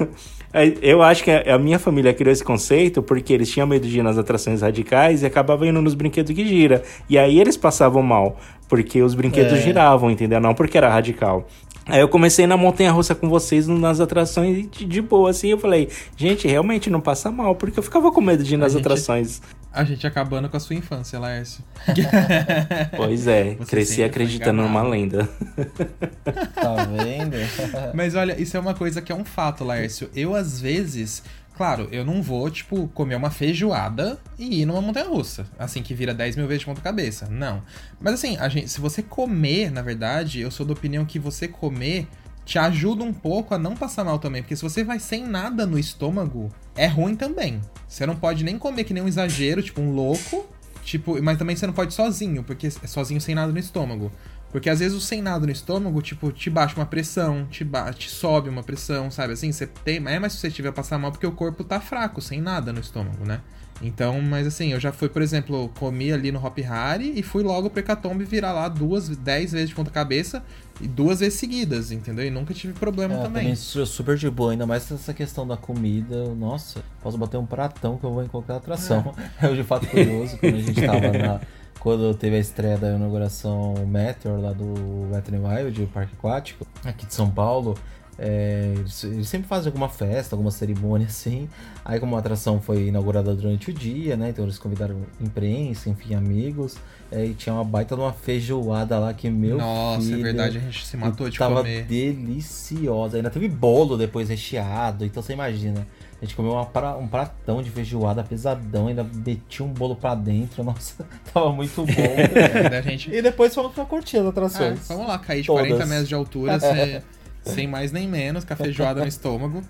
Eu acho que a a minha família criou esse conceito porque eles tinham medo de ir nas atrações radicais e acabavam indo nos brinquedos que gira. E aí eles passavam mal, porque os brinquedos É. giravam, entendeu? Não porque era radical. Aí eu comecei na montanha russa com vocês nas atrações de, de boa, assim. Eu falei, gente, realmente não passa mal, porque eu ficava com medo de ir nas gente- atrações. A gente acabando com a sua infância, Laércio. (laughs) Pois é, Você cresci acreditando numa lenda. (laughs) Tá vendo? (laughs) Mas olha, isso é uma coisa que é um fato, Laércio. Eu, às vezes, claro, eu não vou, tipo, comer uma feijoada e ir numa montanha russa. Assim, que vira 10 mil vezes de ponta cabeça. Não. Mas assim, a gente, se você comer, na verdade, eu sou da opinião que você comer te ajuda um pouco a não passar mal também. Porque se você vai sem nada no estômago, é ruim também. Você não pode nem comer que nem um exagero, tipo um louco. Tipo, mas também você não pode sozinho, porque é sozinho sem nada no estômago. Porque às vezes o sem nada no estômago, tipo, te baixa uma pressão, te, ba te sobe uma pressão, sabe? Assim, você tem. É mais suscetível a passar mal porque o corpo tá fraco, sem nada no estômago, né? Então, mas assim, eu já fui, por exemplo, comi ali no Hop Hari e fui logo pro Hecatombe virar lá duas, dez vezes de ponta cabeça e duas vezes seguidas, entendeu? E nunca tive problema É, também. também sou super de boa, ainda mais essa questão da comida. Nossa, posso bater um pratão que eu vou em qualquer atração. É, (laughs) de fato curioso, quando a gente tava na. Quando teve a estreia da inauguração Meteor lá do Wet n Wild, o Parque Aquático, aqui de São Paulo. É, eles, eles sempre fazem alguma festa, alguma cerimônia (laughs) assim. Aí, como a atração foi inaugurada durante o dia, né? Então eles convidaram imprensa, enfim, amigos. é, e tinha uma baita de uma feijoada lá que, meu Nossa, filho, é verdade, a gente se matou de tava comer. deliciosa. Ainda teve bolo depois recheado. Então você imagina. A gente comeu pra- um pratão de feijoada pesadão, ainda meti um bolo pra dentro. (laughs) Nossa, tava muito bom. É, gente... e depois fomos pra curtir as É, atrações. vamos lá, cair de Todas. 40 metros de altura, sem, (laughs) sem mais nem menos, com a feijoada no estômago.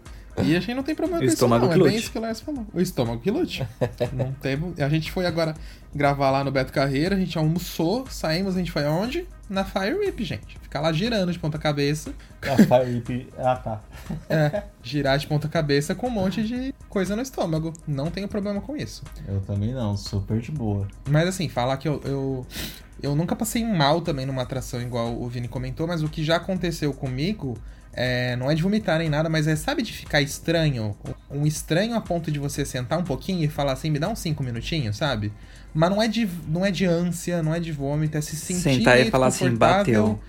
E a gente não tem problema O com isso, estômago não. que É bem lute. isso que o Lars falou. O estômago que lute. não teve... A gente foi agora gravar lá no Beto Carreira, a gente almoçou, saímos, a gente foi aonde? Na Fire Whip, gente. Ficar lá girando de ponta cabeça. Ah, Fire- ah, tá. É, girar de ponta cabeça com um monte de coisa no estômago. Não tenho problema com isso. Eu também não, super de boa. Mas assim, falar que eu, eu, eu nunca passei mal também numa atração igual o Vini comentou, mas o que já aconteceu comigo é, não é de vomitar nem nada, mas é, sabe, de ficar estranho? Um estranho a ponto de você sentar um pouquinho e falar assim, me dá uns 5 minutinhos, sabe? Mas não é de, não é de ânsia, não é de vômito, é se sentir Sentar e falar assim, confortável.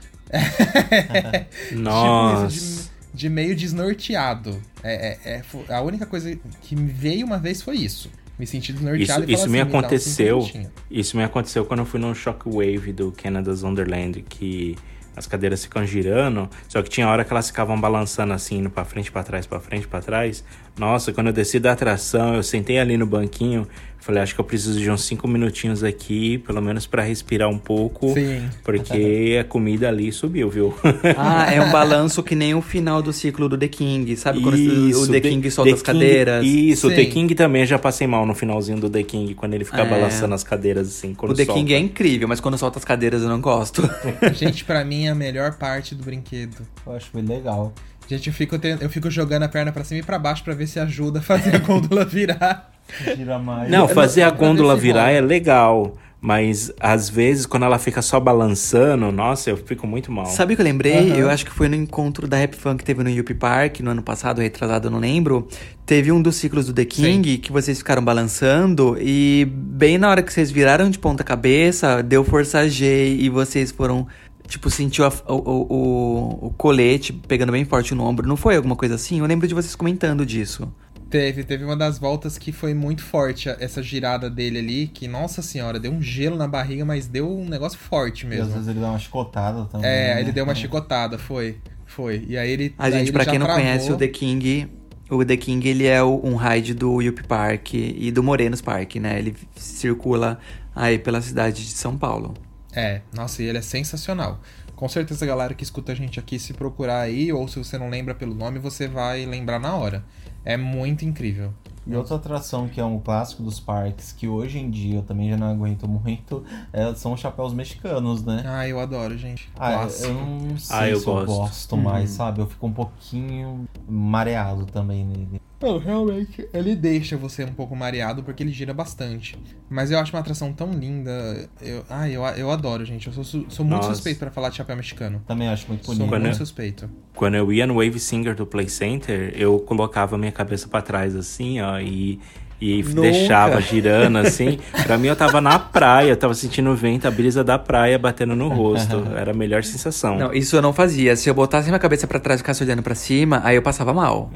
Nossa. (laughs) Tipo isso, de, de meio desnorteado. É, é- é- a única coisa que me veio uma vez foi isso. Me senti Isso, desnorteado e isso falar me assim, cinco aconteceu. minutinhos. Isso me aconteceu quando eu fui no Shockwave do Canada's Wonderland, que as cadeiras ficam girando, só que tinha hora que elas ficavam balançando assim, indo pra frente, pra trás, pra frente, pra trás. Nossa, quando eu desci da atração, eu sentei ali no banquinho, falei, acho que eu preciso de uns cinco minutinhos aqui, pelo menos pra respirar um pouco, Sim. porque (laughs) a comida ali subiu, viu? Ah, é um (laughs) balanço que nem o final do ciclo do The King. Sabe quando Isso, o The King solta The as cadeiras? Isso, o Sim. The King também eu já passei mal no finalzinho do The King, quando ele fica É. balançando as cadeiras assim, quando O The solta. King é incrível, mas quando solta as cadeiras eu não gosto. (laughs) Gente, pra mim é a melhor parte do brinquedo. Eu acho bem legal. Gente, eu fico, eu fico jogando a perna pra cima e pra baixo pra ver se ajuda a fazer a gôndola virar. Gira mais. Não, fazer a gôndola virar é legal, mas às vezes quando ela fica só balançando, nossa, eu fico muito mal. Sabe o que eu lembrei? Aham. Eu acho que foi no encontro da Rap Fun que teve no Yuppie Park, no ano passado, retrasado, eu não lembro. Teve um dos ciclos do The King que vocês ficaram balançando e bem na hora que vocês viraram de ponta cabeça, deu força G e vocês foram tipo, sentiu a- o, o, o colete pegando bem forte no ombro. Não foi alguma coisa assim? Eu lembro de vocês comentando disso. Teve, teve uma das voltas que foi muito forte, essa girada dele ali, que, nossa senhora, deu um gelo na barriga, mas deu um negócio forte E às mesmo. vezes ele dá uma chicotada também. É, né? ele deu uma chicotada, foi. Foi. E aí ele. A gente, ele pra quem não travou. conhece, o The King... O The King, ele é um ride do Yuppie Park e do Morenos Park, né? Ele circula aí pela cidade de São Paulo. É, nossa, e ele é sensacional. Com certeza, a galera que escuta a gente aqui, se procurar aí, ou se você não lembra pelo nome, você vai lembrar na hora. É muito incrível. E outra atração que é um clássico dos parques, que hoje em dia eu também já não aguento muito, é- são os chapéus mexicanos, né? Ah, eu adoro, gente. Ah, Clássico. eu não sei Ah, eu se eu gosto. gosto mais, sabe? Eu fico um pouquinho mareado também nele. Não, realmente, ele deixa você um pouco mareado porque ele gira bastante. Mas eu acho uma atração tão linda. Eu, ah, eu, eu adoro, gente. Eu sou, sou muito Nossa. suspeito pra falar de chapéu mexicano. Também acho muito Sou bonito. Quando muito eu- suspeito. Quando eu ia no Wave Singer do Play Center, eu colocava minha cabeça pra trás assim, ó, e, e Nunca. deixava girando assim. pra mim eu tava na praia, eu tava sentindo o vento, a brisa da praia batendo no rosto. (laughs) Era a melhor sensação. Não, isso eu não fazia. Se eu botasse minha cabeça pra trás e ficasse olhando pra cima, aí eu passava mal.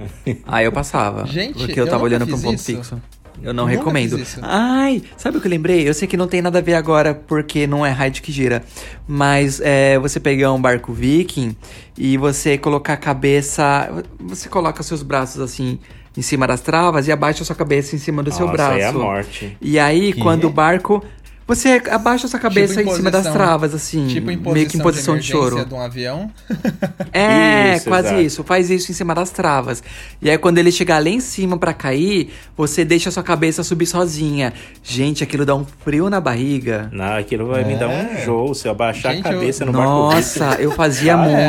aí eu passava. Gente, porque eu eu tava nunca olhando pra um ponto isso. fixo. Eu não Nunca recomendo. Ai, sabe o que eu lembrei? Eu sei que não tem nada a ver agora porque não é ride que gira. Mas é você pegar um barco viking e você colocar a cabeça. Você coloca seus braços assim em cima das travas e abaixa a sua cabeça em cima do seu Nossa, braço. aí é a morte. E aí, Que? quando o barco. Você abaixa a sua cabeça Tipo em em cima das travas, assim. Tipo em meio que em posição de, choro. emergência de um avião. (laughs) É, Isso, quase exato. isso. Faz isso em cima das travas. E aí, quando ele chegar lá em cima pra cair, você deixa a sua cabeça subir sozinha. Gente, aquilo dá um frio na barriga. Não, aquilo vai me dar um É. enjoo se eu abaixar Gente, a eu- cabeça no barco. Nossa, eu fazia (laughs) Ah, é?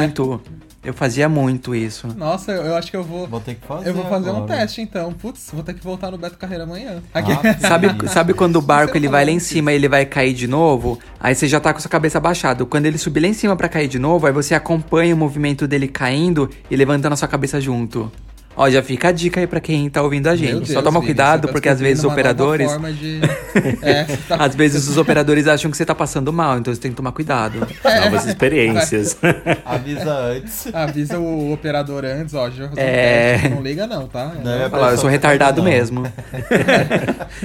Eu fazia muito isso. Nossa, eu, eu acho que eu vou. Vou ter que fazer. Eu vou fazer um agora. teste então. Putz, vou ter que voltar no Beto Carreira amanhã. Ah, (laughs) Sabe, sabe quando o barco ele vai lá em cima e ele vai cair de novo? Aí você já tá com a sua cabeça abaixada. Quando ele subir lá em cima pra cair de novo, aí você acompanha o movimento dele caindo e levantando a sua cabeça junto. Ó, já fica a dica aí pra quem tá ouvindo a gente. Deus, Só toma cuidado, tá porque às vezes os operadores. forma de- (laughs) É, tá- Às vezes os operadores acham que você tá passando mal, então você tem que tomar cuidado. (laughs) Novas experiências. (laughs) Avisa antes. Avisa o operador antes, ó. Um É. Não liga, não, tá? Não, é Falar, eu sou retardado Não. mesmo.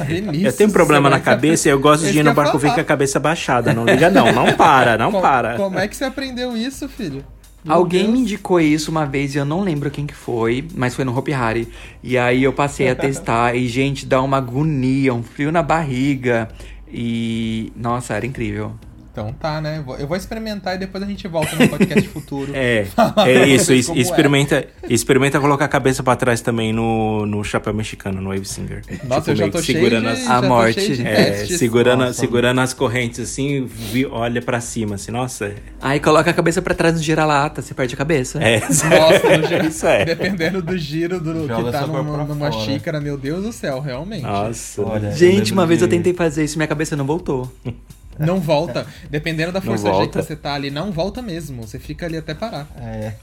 Vinícius, eu tenho problema você na cabeça e eu gosto de ir no barco ver falar. com a cabeça baixada. Não liga não, não para, não Co- para. Como é que você aprendeu isso, filho? Meu Alguém Deus. me indicou isso uma vez e eu não lembro quem que foi, mas foi no Hopi Hari. E aí eu passei a (laughs) testar e, gente, dá uma agonia, um frio na barriga. E. Nossa, era incrível. Então tá, né? Eu vou experimentar e depois a gente volta no podcast (laughs) futuro. É, (laughs) é isso. es- é. experimenta, experimenta colocar a cabeça pra trás também no, no chapéu mexicano, no Wave Singer. Nossa, eu já tô que cheio segurando de, as- já A tô morte. cheio de É, testes. segurando, Nossa. segurando as correntes assim, vi- olha pra cima, assim, nossa. Aí coloca a cabeça pra trás no gira-lata, você perde a cabeça. É, Nossa, no giro- (laughs) isso é. dependendo do giro do, Joga que tá numa, numa xícara, meu Deus do céu, realmente. Nossa. Olha, Gente, uma vez eu de- tentei fazer isso e minha cabeça não voltou. Não volta. Dependendo da força G que você tá ali, não volta mesmo. Você fica ali até parar. É.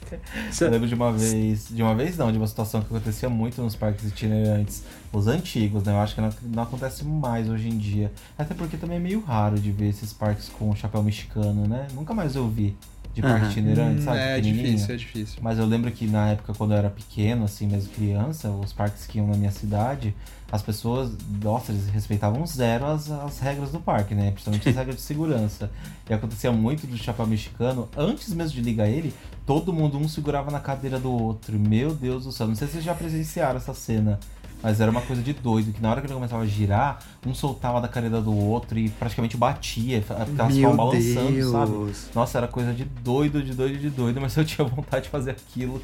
Eu lembro de uma vez, de uma vez não, de uma situação que acontecia muito nos parques itinerantes, os antigos, né? Eu acho que não, não acontece mais hoje em dia. Até porque também é meio raro de ver esses parques com chapéu mexicano, né? Nunca mais eu vi de parque Aham. itinerante, Hum, sabe? é pequenininho. difícil, é difícil. Mas eu lembro que na época, quando eu era pequeno, assim, mesmo criança, os parques que iam na minha cidade, as pessoas, nossa, eles respeitavam zero as, as regras do parque, né? Principalmente as (laughs) regras de segurança. E acontecia muito do chapéu mexicano, antes mesmo de ligar ele, todo mundo um segurava na cadeira do outro. Meu Deus do céu, não sei se vocês já presenciaram essa cena. Mas era uma coisa de doido, que na hora que ele começava a girar, um soltava da cadeira do outro e praticamente batia, Meu ficavam balançando, sabe? Deus. Nossa, era coisa de doido, de doido, de doido, mas eu tinha vontade de fazer aquilo.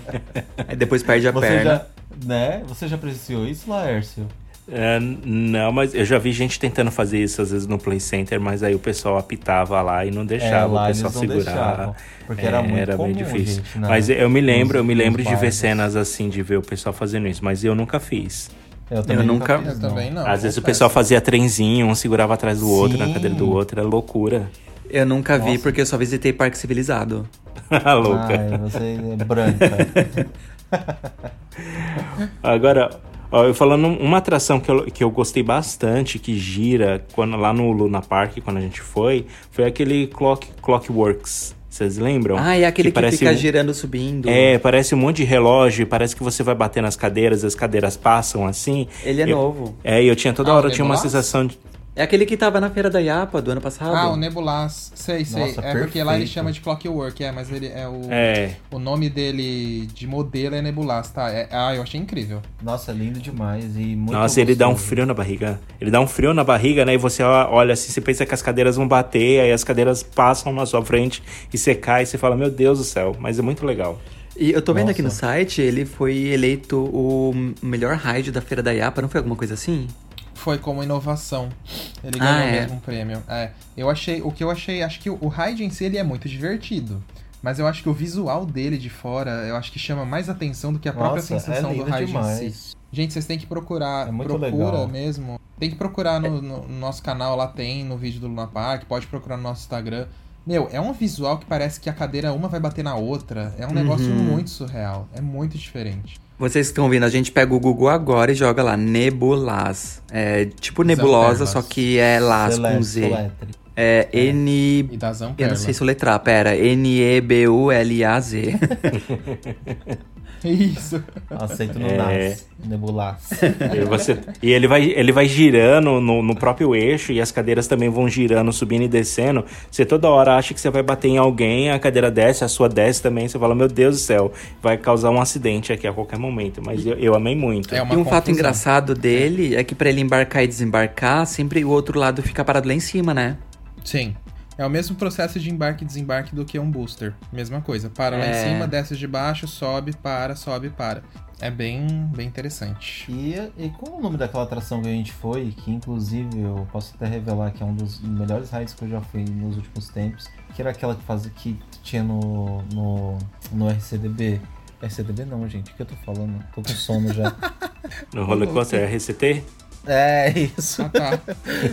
(laughs) Aí depois perde a Você perna. já, né? Você já presenciou isso, Laércio? É, não, mas eu já vi gente tentando fazer isso às vezes no Play Center, mas aí o pessoal apitava lá e não deixava É, lá o pessoal eles não segurar. deixavam, porque era muito era comum, bem difícil. gente, na- mas eu me lembro, eu me lembro de ver cenas assim, de ver o pessoal fazendo isso, mas eu nunca fiz. Eu nunca- fiz, Eu também não. Às vezes o pessoal fazia trenzinho, um segurava atrás do outro, na Sim. cadeira do outro, era loucura. Eu nunca vi Nossa. porque eu só visitei parque civilizado. (laughs) Louca. Ai, você é branca. (laughs) (laughs) Agora, Ó, eu falando uma atração que eu, que eu gostei bastante, que gira quando, lá no Luna Park, quando a gente foi, foi aquele Clock, Clockworks. Vocês lembram? Ah, é aquele que, parece fica um- girando, subindo. É, parece um monte de relógio, parece que você vai bater nas cadeiras, as cadeiras passam assim. Ele é Eu- novo. É, e eu tinha toda Ah, hora, eu tinha uma Nebulas? sensação de. É aquele que tava na feira da Iapa do ano passado. Ah, o Nebulas. Sei, sei. Nossa, é porque lá ele perfeito. chama de Clockwork, é, mas ele é o. É. O nome dele de modelo é Nebulas, tá? É- ah, eu achei incrível. Nossa, lindo demais e muito Nossa, ele dá um gostoso. frio na barriga. Ele dá um frio na barriga, né? E você olha assim, você pensa que as cadeiras vão bater, aí as cadeiras passam na sua frente e você cai e você fala, meu Deus do céu, mas é muito legal. E eu tô vendo aqui no Nossa. site, ele foi eleito o melhor raid da feira da Iapa, não foi alguma coisa assim? Foi como inovação. Ele Ah, ganhou é. mesmo um prêmio. É, eu achei, o que eu achei, acho que o, raid em si ele é muito divertido. Mas eu acho que o visual dele de fora, eu acho que chama mais atenção do que a própria Nossa, sensação é do raid em si. demais. Gente, vocês têm que procurar, É muito procura legal. mesmo. Tem que procurar no, no- no nosso canal, lá tem, no vídeo do Luna Park, pode procurar no nosso Instagram. Meu, é um visual que parece que a cadeira uma vai bater na outra. É um negócio Uhum. muito surreal. É muito diferente. Vocês que estão vendo, a gente pega o Google agora e joga lá, Nebulas. É tipo nebulosa, só que é las com Z. Soletre. É N... E da Eu não sei soletrar, pera. N-E-B-U-L-A-Z. (laughs) Isso. Aceito no É. NAS. Nebulas. E, você- e ele, vai, ele vai girando no, no próprio eixo e as cadeiras também vão girando, subindo e descendo. Você toda hora acha que você vai bater em alguém, a cadeira desce, a sua desce também. Você fala, meu Deus do céu, vai causar um acidente aqui a qualquer momento. Mas eu, eu amei muito. É E um fato confusão. engraçado dele é que pra ele embarcar e desembarcar, sempre o outro lado fica parado lá em cima, né? Sim. É o mesmo processo de embarque e desembarque do que um booster. Mesma coisa. Para lá É. em cima, desce de baixo, sobe, para, sobe, para. É bem, bem interessante. E, e qual o nome daquela atração que a gente foi? Que inclusive eu posso até revelar que é um dos melhores raids que eu já fui nos últimos tempos. Que era aquela que fazia que tinha no, no, no RCDB. RCDB não, gente. O que eu tô falando? Tô com sono já. (laughs) No roller coaster RCT? É (laughs) isso. Ah, tá.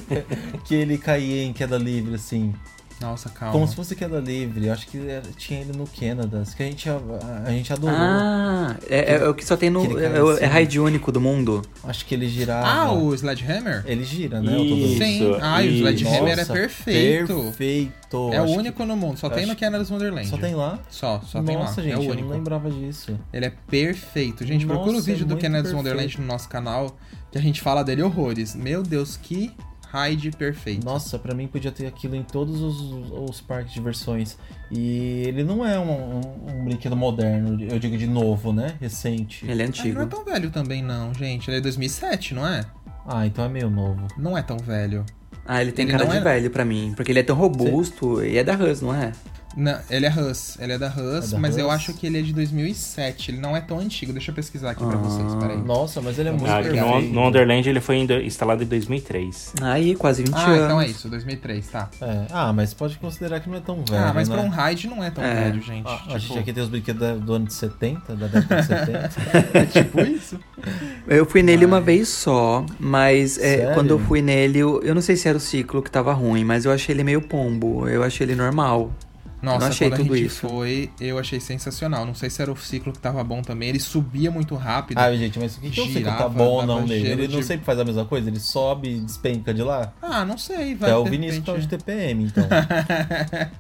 (laughs) que ele caía em queda livre, assim. Nossa, calma. Como se fosse queda livre. Eu acho que tinha ele no Canada. Que a gente, a, a gente adorou. Ah, é, é o que só tem no. É, o- assim. é raid único do mundo. Acho que ele girava. Ah, o Sledgehammer? Ele gira, né? Isso. Sim. Ah, e o. Sledgehammer é Nossa, perfeito. Perfeito. É o único no mundo. Só tem acho no Canada's Wonderland. que- Só tem lá? Só, só tem lá. Nossa, gente, é o eu único. não lembrava disso. Ele é perfeito. Gente, Nossa, procura o vídeo é do Canada's. Wonderland no nosso canal, que a gente fala dele horrores. Meu Deus, que raid perfeito. Nossa, pra mim podia ter aquilo em todos os, os parques de diversões. E ele não é um, um- um brinquedo moderno, eu digo de novo, né? Recente. Ele é Ah, Ele antigo. não é tão velho também, não, gente. Ele é 2007, não é? Ah, então é meio novo. Não é tão velho. Ah, ele tem Ele cara de é- velho pra mim. Porque ele é tão robusto e é da Hus, não é? Não, ele é Hus. Ele é da Hus, É da mas eu acho que ele é de 2007. Ele não é tão antigo. Deixa eu pesquisar aqui pra vocês, Ah. peraí. Nossa, mas ele é muito Ah, no, no Wonderland ele foi instalado em 2003. Aí, quase 20 Ah, anos. então é isso, 2003, tá. É, Ah, mas pode considerar que não é tão velho, ah, mas né? pra um raid não é tão É. velho, gente. Ah, tipo, A gente aqui tem os brinquedos do ano de 70, da década de 70. é (laughs) (laughs) tipo isso. Eu fui nele uma vez só, mas é, quando eu fui nele, eu, eu não sei se era o ciclo que tava ruim, mas eu achei ele meio pombo. Eu achei ele normal. Nossa, não achei quando a tudo gente isso. foi, eu achei sensacional. Não sei se era o ciclo que tava bom também. Ele subia muito rápido. ah, gente, mas o que, que eu sei que tá bom ou não nele? Ele não de- sempre faz a mesma coisa? Ele sobe e despenca de lá? Ah, não sei, vai. É o Vinícius que tá de TPM, então. (laughs)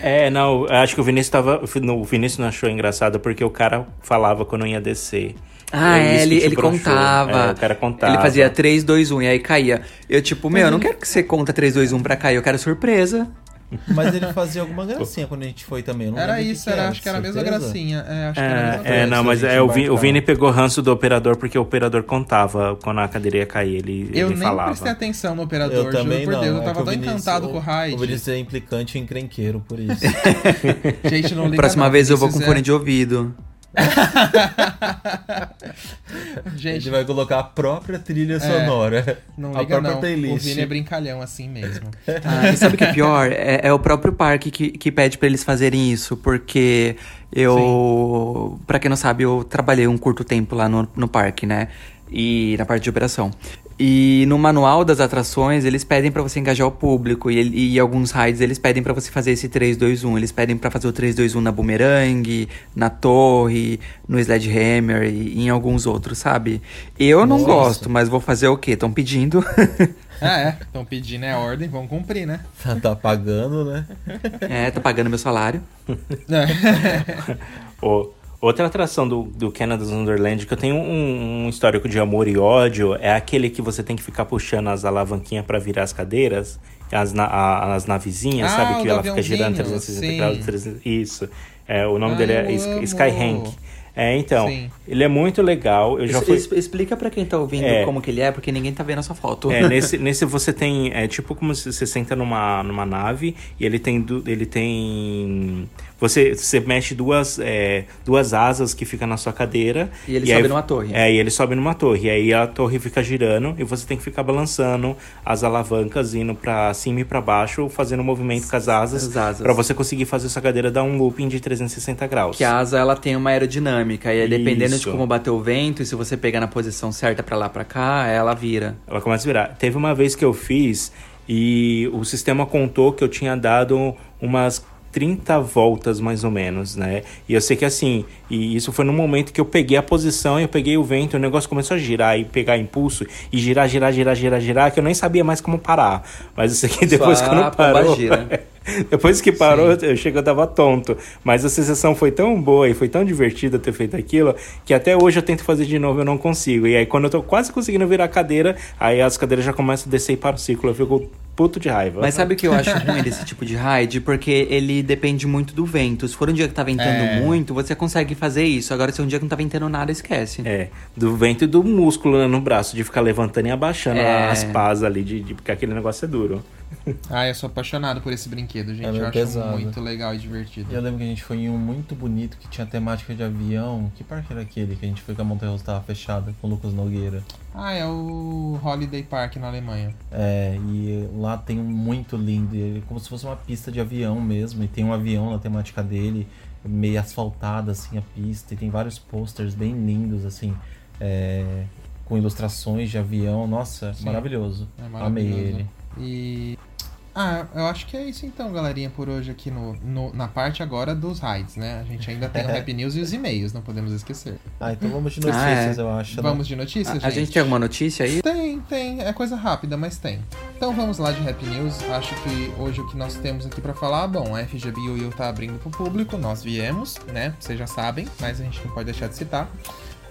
É, não, eu acho que o Vinícius tava. O Vinícius não achou engraçado porque o cara falava quando ia descer. Ah, É é, ele, ele contava. É, o cara contava. Ele fazia 3, 2, 1 e aí caía. Eu, tipo, meu, eu Uhum. não quero que você conta 3, 2, 1 pra cair, eu quero surpresa. Mas ele fazia alguma gracinha quando a gente foi também. eu Não Era o isso, que era, acho que era a mesma gracinha. É, acho que era a mesma É, é, coisa. não, mas é, o, Vi- o. Vini pegou ranço do operador porque o operador contava quando a cadeira ia cair. Ele, Eu ele nem falava. prestei atenção no Eu operador, também juro por não. Deus. Eu é tava o tão Vinícius- encantado com o raid. O Vinícius é implicante e encrenqueiro, por isso. (laughs) Gente, não liga Próxima não, vez eu vou com fone é- de ouvido. (laughs) Gente, Ele vai colocar a própria trilha É, sonora. não a liga própria não. O playlist. Vini é brincalhão assim mesmo. (laughs) Ah, e sabe o que é pior? É, é o próprio parque que, que pede pra eles fazerem isso, porque eu. Pra quem não sabe, eu trabalhei um curto tempo lá no, no parque, né? E na parte de operação. E no manual das atrações, eles pedem pra você engajar o público. E, ele- e alguns rides, eles pedem pra você fazer esse 3, 2, 1. Eles pedem pra fazer o 3, 2, 1 na Boomerang, na Torre, no Sledgehammer e em alguns outros, sabe? Eu não Nossa. gosto, mas vou fazer o quê? Estão pedindo. (laughs) Ah, é. Estão pedindo é ordem, vamos cumprir, né? Tá, tá pagando, né? é, tá pagando meu salário. (laughs) (laughs) O- outra atração do, do Canada's Wonderland que eu tenho um, um histórico de amor e ódio é aquele que você tem que ficar puxando as alavanquinhas pra virar as cadeiras, as, na, a- as navezinhas, Ah, sabe? Que ela fica girando aviãozinho, 360 sim. graus. 300 Isso. É, o nome Ah, dele é Sky- amo. Skyhank. É, então, Sim. ele é muito legal. Eu já fui... es- Explica pra quem tá ouvindo É. como que ele é, porque ninguém tá vendo a sua foto. É, nesse, (laughs) nesse você tem. É tipo como se você senta numa, numa nave e ele tem. Ele tem. Você, você mexe duas, é, duas asas que ficam na sua cadeira. E ele aí- sobe numa torre. É, e ele sobe numa torre. E aí a torre fica girando e você tem que ficar balançando as alavancas, indo pra cima e pra baixo, fazendo um movimento com as asas. As asas. Pra você conseguir fazer sua cadeira dar um looping de 360 graus. Que a asa ela tem uma aerodinâmica e aí, dependendo de Isso. como bater o vento e se você pegar na posição certa pra lá pra cá, ela vira. Ela começa a virar. Teve uma vez que eu fiz e o sistema contou que eu tinha dado umas 30 voltas mais ou menos, né? E eu sei que assim, e isso foi no momento que eu peguei a posição, eu peguei o vento, o negócio começou a girar e pegar impulso e girar, girar, girar, girar, girar, que eu nem sabia mais como parar. Mas eu sei que depois que não parou. gira. (laughs) Depois que parou, eu cheguei, eu tava tonto. Mas a sensação foi tão boa e foi tão divertida ter feito aquilo que até hoje eu tento fazer de novo e eu não consigo. E aí, quando eu tô quase conseguindo virar a cadeira, aí as cadeiras já começam a descer e para o ciclo. Eu fico puto de raiva. Mas sabe o que eu (laughs) acho ruim desse tipo de ride? Porque ele depende muito do vento. Se for um dia que tá ventando É. muito, você consegue fazer isso. Agora, se é um dia que não tá ventando nada, esquece. É, do vento e do músculo né, no braço, de ficar levantando e abaixando É. as pás ali, de, de- porque aquele negócio é duro. (laughs) Ah, eu sou apaixonado por esse brinquedo, gente. É eu acho pesado. muito legal e divertido. Eu lembro que a gente foi em um muito bonito que tinha temática de avião. Que parque era aquele que a gente foi que a montanha russa tava fechada com o Lucas Nogueira? Ah, é o Holiday Park na Alemanha. É, e lá tem um muito lindo, é como se fosse uma pista de avião mesmo, e tem um avião na temática dele, meio asfaltada assim a pista, e tem vários posters bem lindos assim, é, com ilustrações de avião, nossa, Sim. maravilhoso. É Amei maravilhoso. ele. E. Ah, eu acho que é isso então, galerinha, por hoje aqui no, no- na parte agora dos rides, né? A gente ainda tem o (laughs) Happy News e os e-mails, não podemos esquecer. Ah, então vamos de Ah, notícias, é. eu acho. né? Vamos de notícias, A, gente? a gente tem alguma notícia aí? Tem, tem. É coisa rápida, mas tem. Então vamos lá de Happy News. Acho que hoje o que nós temos aqui pra falar, bom, a FGB UU tá abrindo pro público, nós viemos, né? Vocês já sabem, mas a gente não pode deixar de citar.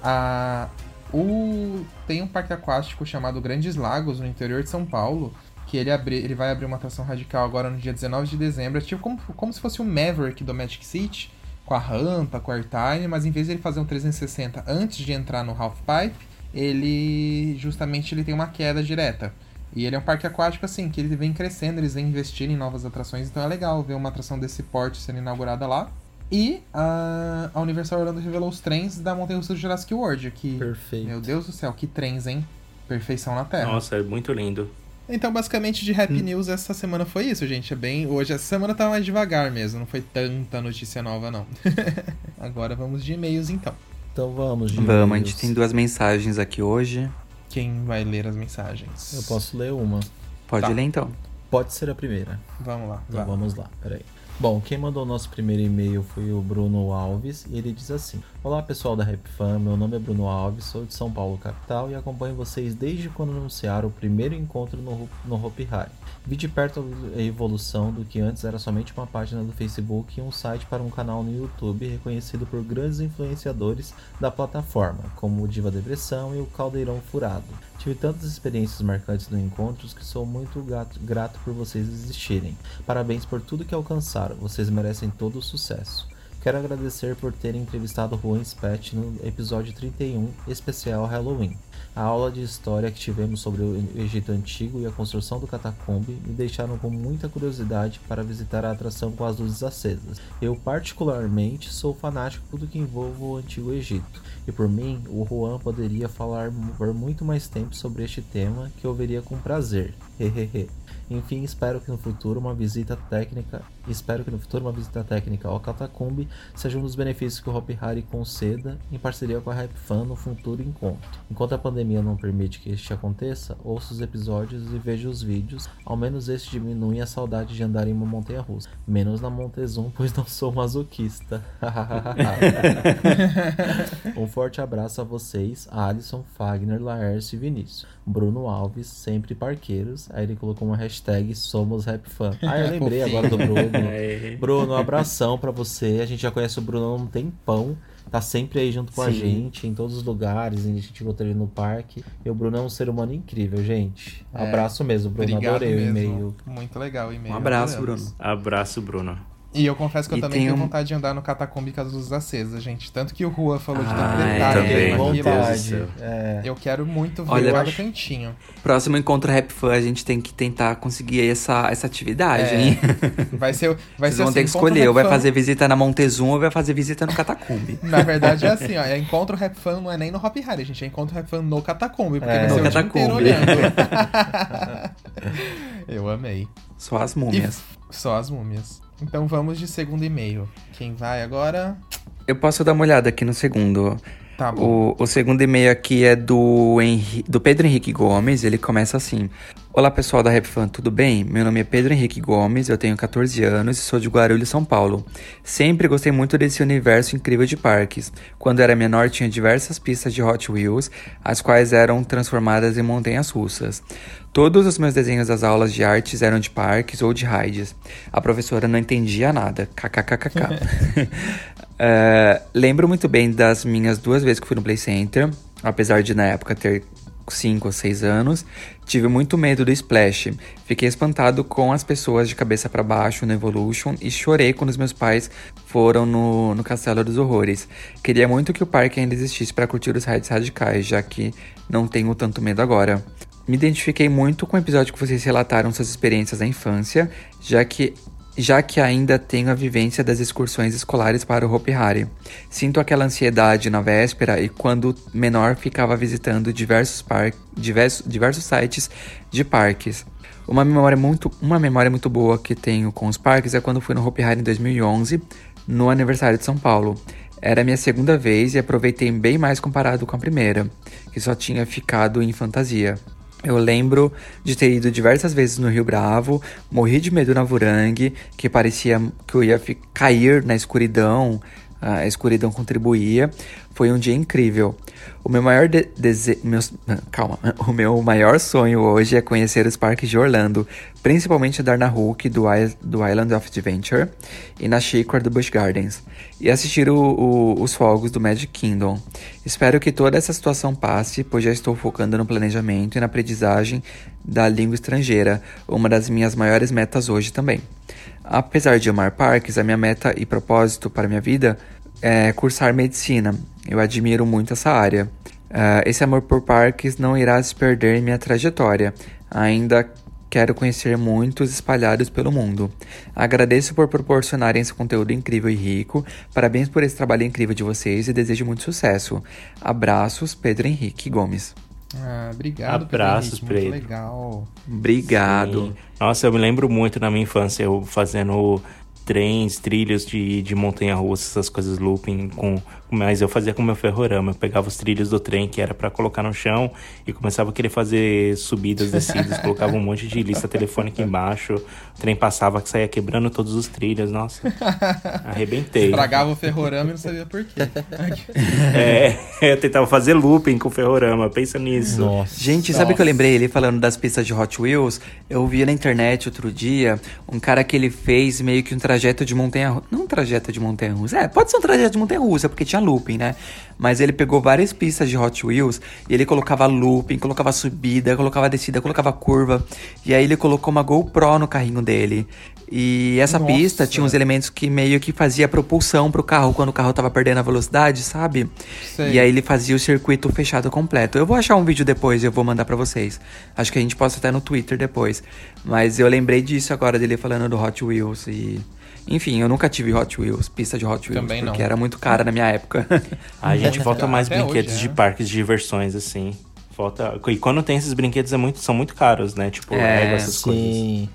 Ah, o... Tem um parque aquático chamado Grandes Lagos, no interior de São Paulo, que ele, abri... ele vai abrir uma atração radical agora no dia 19 de dezembro. É tipo como, como se fosse o Maverick do Magic City, com a rampa, com o airtime, mas em vez de ele fazer um 360 antes de entrar no Half Pipe, ele justamente ele tem uma queda direta. E ele é um parque aquático assim, que ele vem crescendo, eles vêm investindo em novas atrações, então é legal ver uma atração desse porte sendo inaugurada lá. E a, a Universal Orlando revelou os trens da Montanha Russa do Jurassic World, que Perfeito. meu Deus do céu, que trens, hein? Perfeição na Terra. Nossa, é muito lindo. Então, basicamente, de Happy News essa semana foi isso, gente. É bem. Hoje, essa semana tá mais devagar mesmo, não foi tanta notícia nova, não. (laughs) Agora vamos de e-mails, então. Então vamos, de Vamos, a gente tem duas mensagens aqui hoje. Quem vai ler as mensagens? Eu posso ler uma. Pode Tá. ler então. Pode ser a primeira. Vamos lá. Então vamos lá, peraí. Bom, quem mandou o nosso primeiro e-mail foi o Bruno Alves e ele diz assim: Olá pessoal da Rap Fan, meu nome é Bruno Alves, sou de São Paulo, capital, e acompanho vocês desde quando anunciaram o primeiro encontro no, no Hopi Hari. Vi de perto a evolução do que antes era somente uma página do Facebook e um site para um canal no YouTube reconhecido por grandes influenciadores da plataforma, como o Diva Depressão e o Caldeirão Furado. Tive tantas experiências marcantes no encontros que sou muito gato- grato por vocês existirem. Parabéns por tudo que alcançaram, vocês merecem todo o sucesso. Quero agradecer por terem entrevistado Juan Spett no episódio 31, especial Halloween. A aula de história que tivemos sobre o Egito Antigo e a construção do catacombe me deixaram com muita curiosidade para visitar a atração com as luzes acesas. Eu, particularmente, sou fanático por tudo que envolve o Antigo Egito, e por mim, o Juan poderia falar por muito mais tempo sobre este tema que eu veria com prazer. Hehehe. Enfim, espero que no futuro uma visita técnica e espero que no futuro uma visita técnica ao Catacumbi seja um dos benefícios que o Hop Hari conceda em parceria com a Hype Fan no futuro encontro. Enquanto a pandemia não permite que este aconteça, ouça os episódios e veja os vídeos, ao menos este diminui a saudade de andar em uma montanha russa. Menos na Montezum, pois não sou masoquista. (laughs) um forte abraço a vocês, Alisson, Fagner, Laércio e Vinícius. Bruno Alves, sempre parqueiros. Aí ele colocou uma hashtag Somos Rap Fan. Ah, eu (laughs) lembrei agora do Bruno. (laughs) Bruno, um abração pra você. A gente já conhece o Bruno há um tempão. Tá sempre aí junto com a Sim. gente, em todos os lugares. A gente encontrou ele no parque. E o Bruno é um ser humano incrível, gente. É. abraço mesmo, Bruno. Obrigado Adorei o mesmo. e-mail. Muito legal o e-mail. Um abraço. Bruno. Abraço, Bruno. E eu confesso que eu E também tenho um- vontade de andar no catacumbi com as luzes acesas, gente. Tanto que o Rua falou de Ah, tanto detalhe também. Deus do Vontade. É. Eu quero muito ver Olha, no acho- cantinho. Próximo encontro Rap Fan, a gente tem que tentar conseguir essa, essa atividade, É, hein? (laughs) Vai ser, vai Vocês ser vão assim, ter que escolher, ou vai fazer visita na Montezum ou vai fazer visita no Catacumbi. (laughs) Na verdade é (laughs) assim, ó. É encontro rap fan não é nem no Hop Harry, gente. É encontro rap fan no catacumbi. Porque É. vai ser No o dia inteiro Catacumbi. olhando. eu amei. Só as múmias. Só as múmias. Então vamos de segundo e-mail. Quem vai agora? Eu posso dar uma olhada aqui no segundo. Tá bom. O, o segundo e-mail aqui é do, Henri- do Pedro Henrique Gomes. Ele começa assim: Olá pessoal da RapFan, tudo bem? Meu nome é Pedro Henrique Gomes, eu tenho 14 anos e sou de Guarulhos, São Paulo. Sempre gostei muito desse universo incrível de parques. Quando era menor, tinha diversas pistas de Hot Wheels, as quais eram transformadas em montanhas russas. Todos os meus desenhos das aulas de artes eram de parques ou de rides. A professora não entendia nada. KKKKK. É, (laughs) lembro muito bem das minhas duas vezes que fui no Play Center, apesar de na época ter 5 ou 6 anos. Tive muito medo do Splash. Fiquei espantado com as pessoas de cabeça para baixo no Evolution e chorei quando os meus pais foram no, no Castelo dos Horrores. Queria muito que o parque ainda existisse para curtir os rides radicais, já que não tenho tanto medo agora. Me identifiquei muito com o episódio que vocês relataram suas experiências da infância, já que já que ainda tenho a vivência das excursões escolares para o Hopi Hari. Sinto aquela ansiedade na véspera e quando menor ficava visitando diversos, par diversos, diversos sites de parques. Uma memória, muito, uma memória muito boa que tenho com os parques é quando fui no Hopi Hari em 2011, no aniversário de São Paulo. Era minha segunda vez e aproveitei bem mais comparado com a primeira, que só tinha ficado em fantasia. Eu lembro de ter ido diversas vezes no Rio Bravo, morri de medo na Vurangue, que parecia que eu ia cair na escuridão, a escuridão contribuía. Foi um dia incrível. O meu maior de dese... meus... (laughs) calma, (laughs) o meu maior sonho hoje é conhecer os parques de Orlando, principalmente dar na Hulk do, I... do Island of Adventure e na Shakewar do Busch Gardens, e assistir o- o- os fogos do Magic Kingdom. Espero que toda essa situação passe, pois já estou focando no planejamento e na aprendizagem da língua estrangeira, uma das minhas maiores metas hoje também. Apesar de amar parques, a minha meta e propósito para minha vida é cursar medicina. Eu admiro muito essa área. Ah, esse amor por parques não irá se perder em minha trajetória. Ainda quero conhecer muitos espalhados pelo mundo. Agradeço por proporcionarem esse conteúdo incrível e rico. Parabéns por esse trabalho incrível de vocês e desejo muito sucesso. Abraços, Pedro Henrique Gomes. Ah, obrigado, Abraços, Pedro. Henrique, Pedro. Muito legal. Obrigado. Sim. Nossa, eu me lembro muito na minha infância, eu fazendo trens, trilhos de, de montanha-russa, essas coisas looping, com, mas eu fazia com meu ferrorama. Eu pegava os trilhos do trem que era pra colocar no chão e começava a querer fazer subidas, descidas, (laughs) colocava um monte de lista telefônica embaixo. O trem passava que saía quebrando todos os trilhos, nossa. Arrebentei. Estragava o ferrorama e não sabia por quê. (laughs) É, eu tentava fazer looping com o ferrorama, pensa nisso. Nossa. Gente, sabe o que eu lembrei ele falando das pistas de Hot Wheels? Eu vi na internet outro dia um cara que ele fez meio que um trajeto de montanha Não um trajeto de montanha russa. É, pode ser um trajeto de montanha russa, porque tinha looping, né? Mas ele pegou várias pistas de Hot Wheels e ele colocava looping, colocava subida, colocava descida, colocava curva. E aí ele colocou uma GoPro no carrinho dele. E essa Nossa. pista tinha uns elementos que meio que fazia propulsão pro carro quando o carro tava perdendo a velocidade, sabe? Sei. E aí ele fazia o circuito fechado completo. Eu vou achar um vídeo depois e eu vou mandar pra vocês. Acho que a gente posta até no Twitter depois. Mas eu lembrei disso agora dele falando do Hot Wheels e enfim, eu nunca tive Hot Wheels, pista de Hot Wheels, Também não. porque era muito cara na minha época. (laughs) A gente (laughs) falta mais Até brinquedos hoje, de é. parques de diversões, assim. Falta. E quando tem esses brinquedos é muito, são muito caros, né? Tipo, É, Lego, essas coisas. Sim.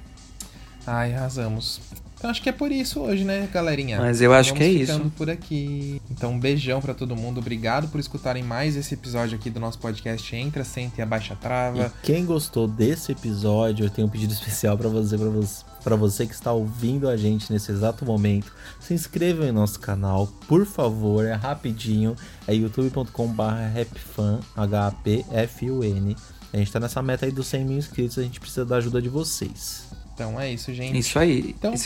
Ai, arrasamos. Então acho que é por isso hoje, né, galerinha? Mas eu acho Vamos que é ficando isso. por aqui. Então um beijão pra todo mundo. Obrigado por escutarem mais esse episódio aqui do nosso podcast Entra, Senta e Abaixa a Trava. E quem gostou desse episódio, eu tenho um pedido especial pra você, pra você, pra você que está ouvindo a gente nesse exato momento. Se inscreva em nosso canal, por favor, é rapidinho. É youtube.com/rapfan, H-A-P-F-U-N. A gente tá nessa meta aí dos 100 mil inscritos, a gente precisa da ajuda de vocês. Então é isso, gente. Isso aí. Então- E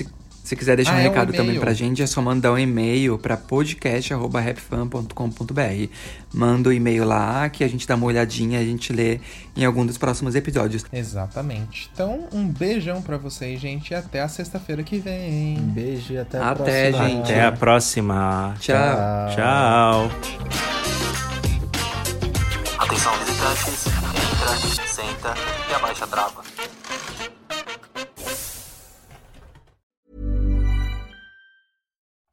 se, se quiser deixar Ah, um é o recado também e-mail. pra gente, é só mandar um e-mail pra podcast.rapfan.com.br. Manda o e-mail lá que a gente dá uma olhadinha e a gente lê em algum dos próximos episódios. Exatamente. Então, um beijão pra vocês, gente, e até a sexta-feira que Um vem. beijo e até a Até, próxima. gente. Até a próxima. Tchau. Tchau. Atenção, visitantes. Entra, senta e abaixa a trava.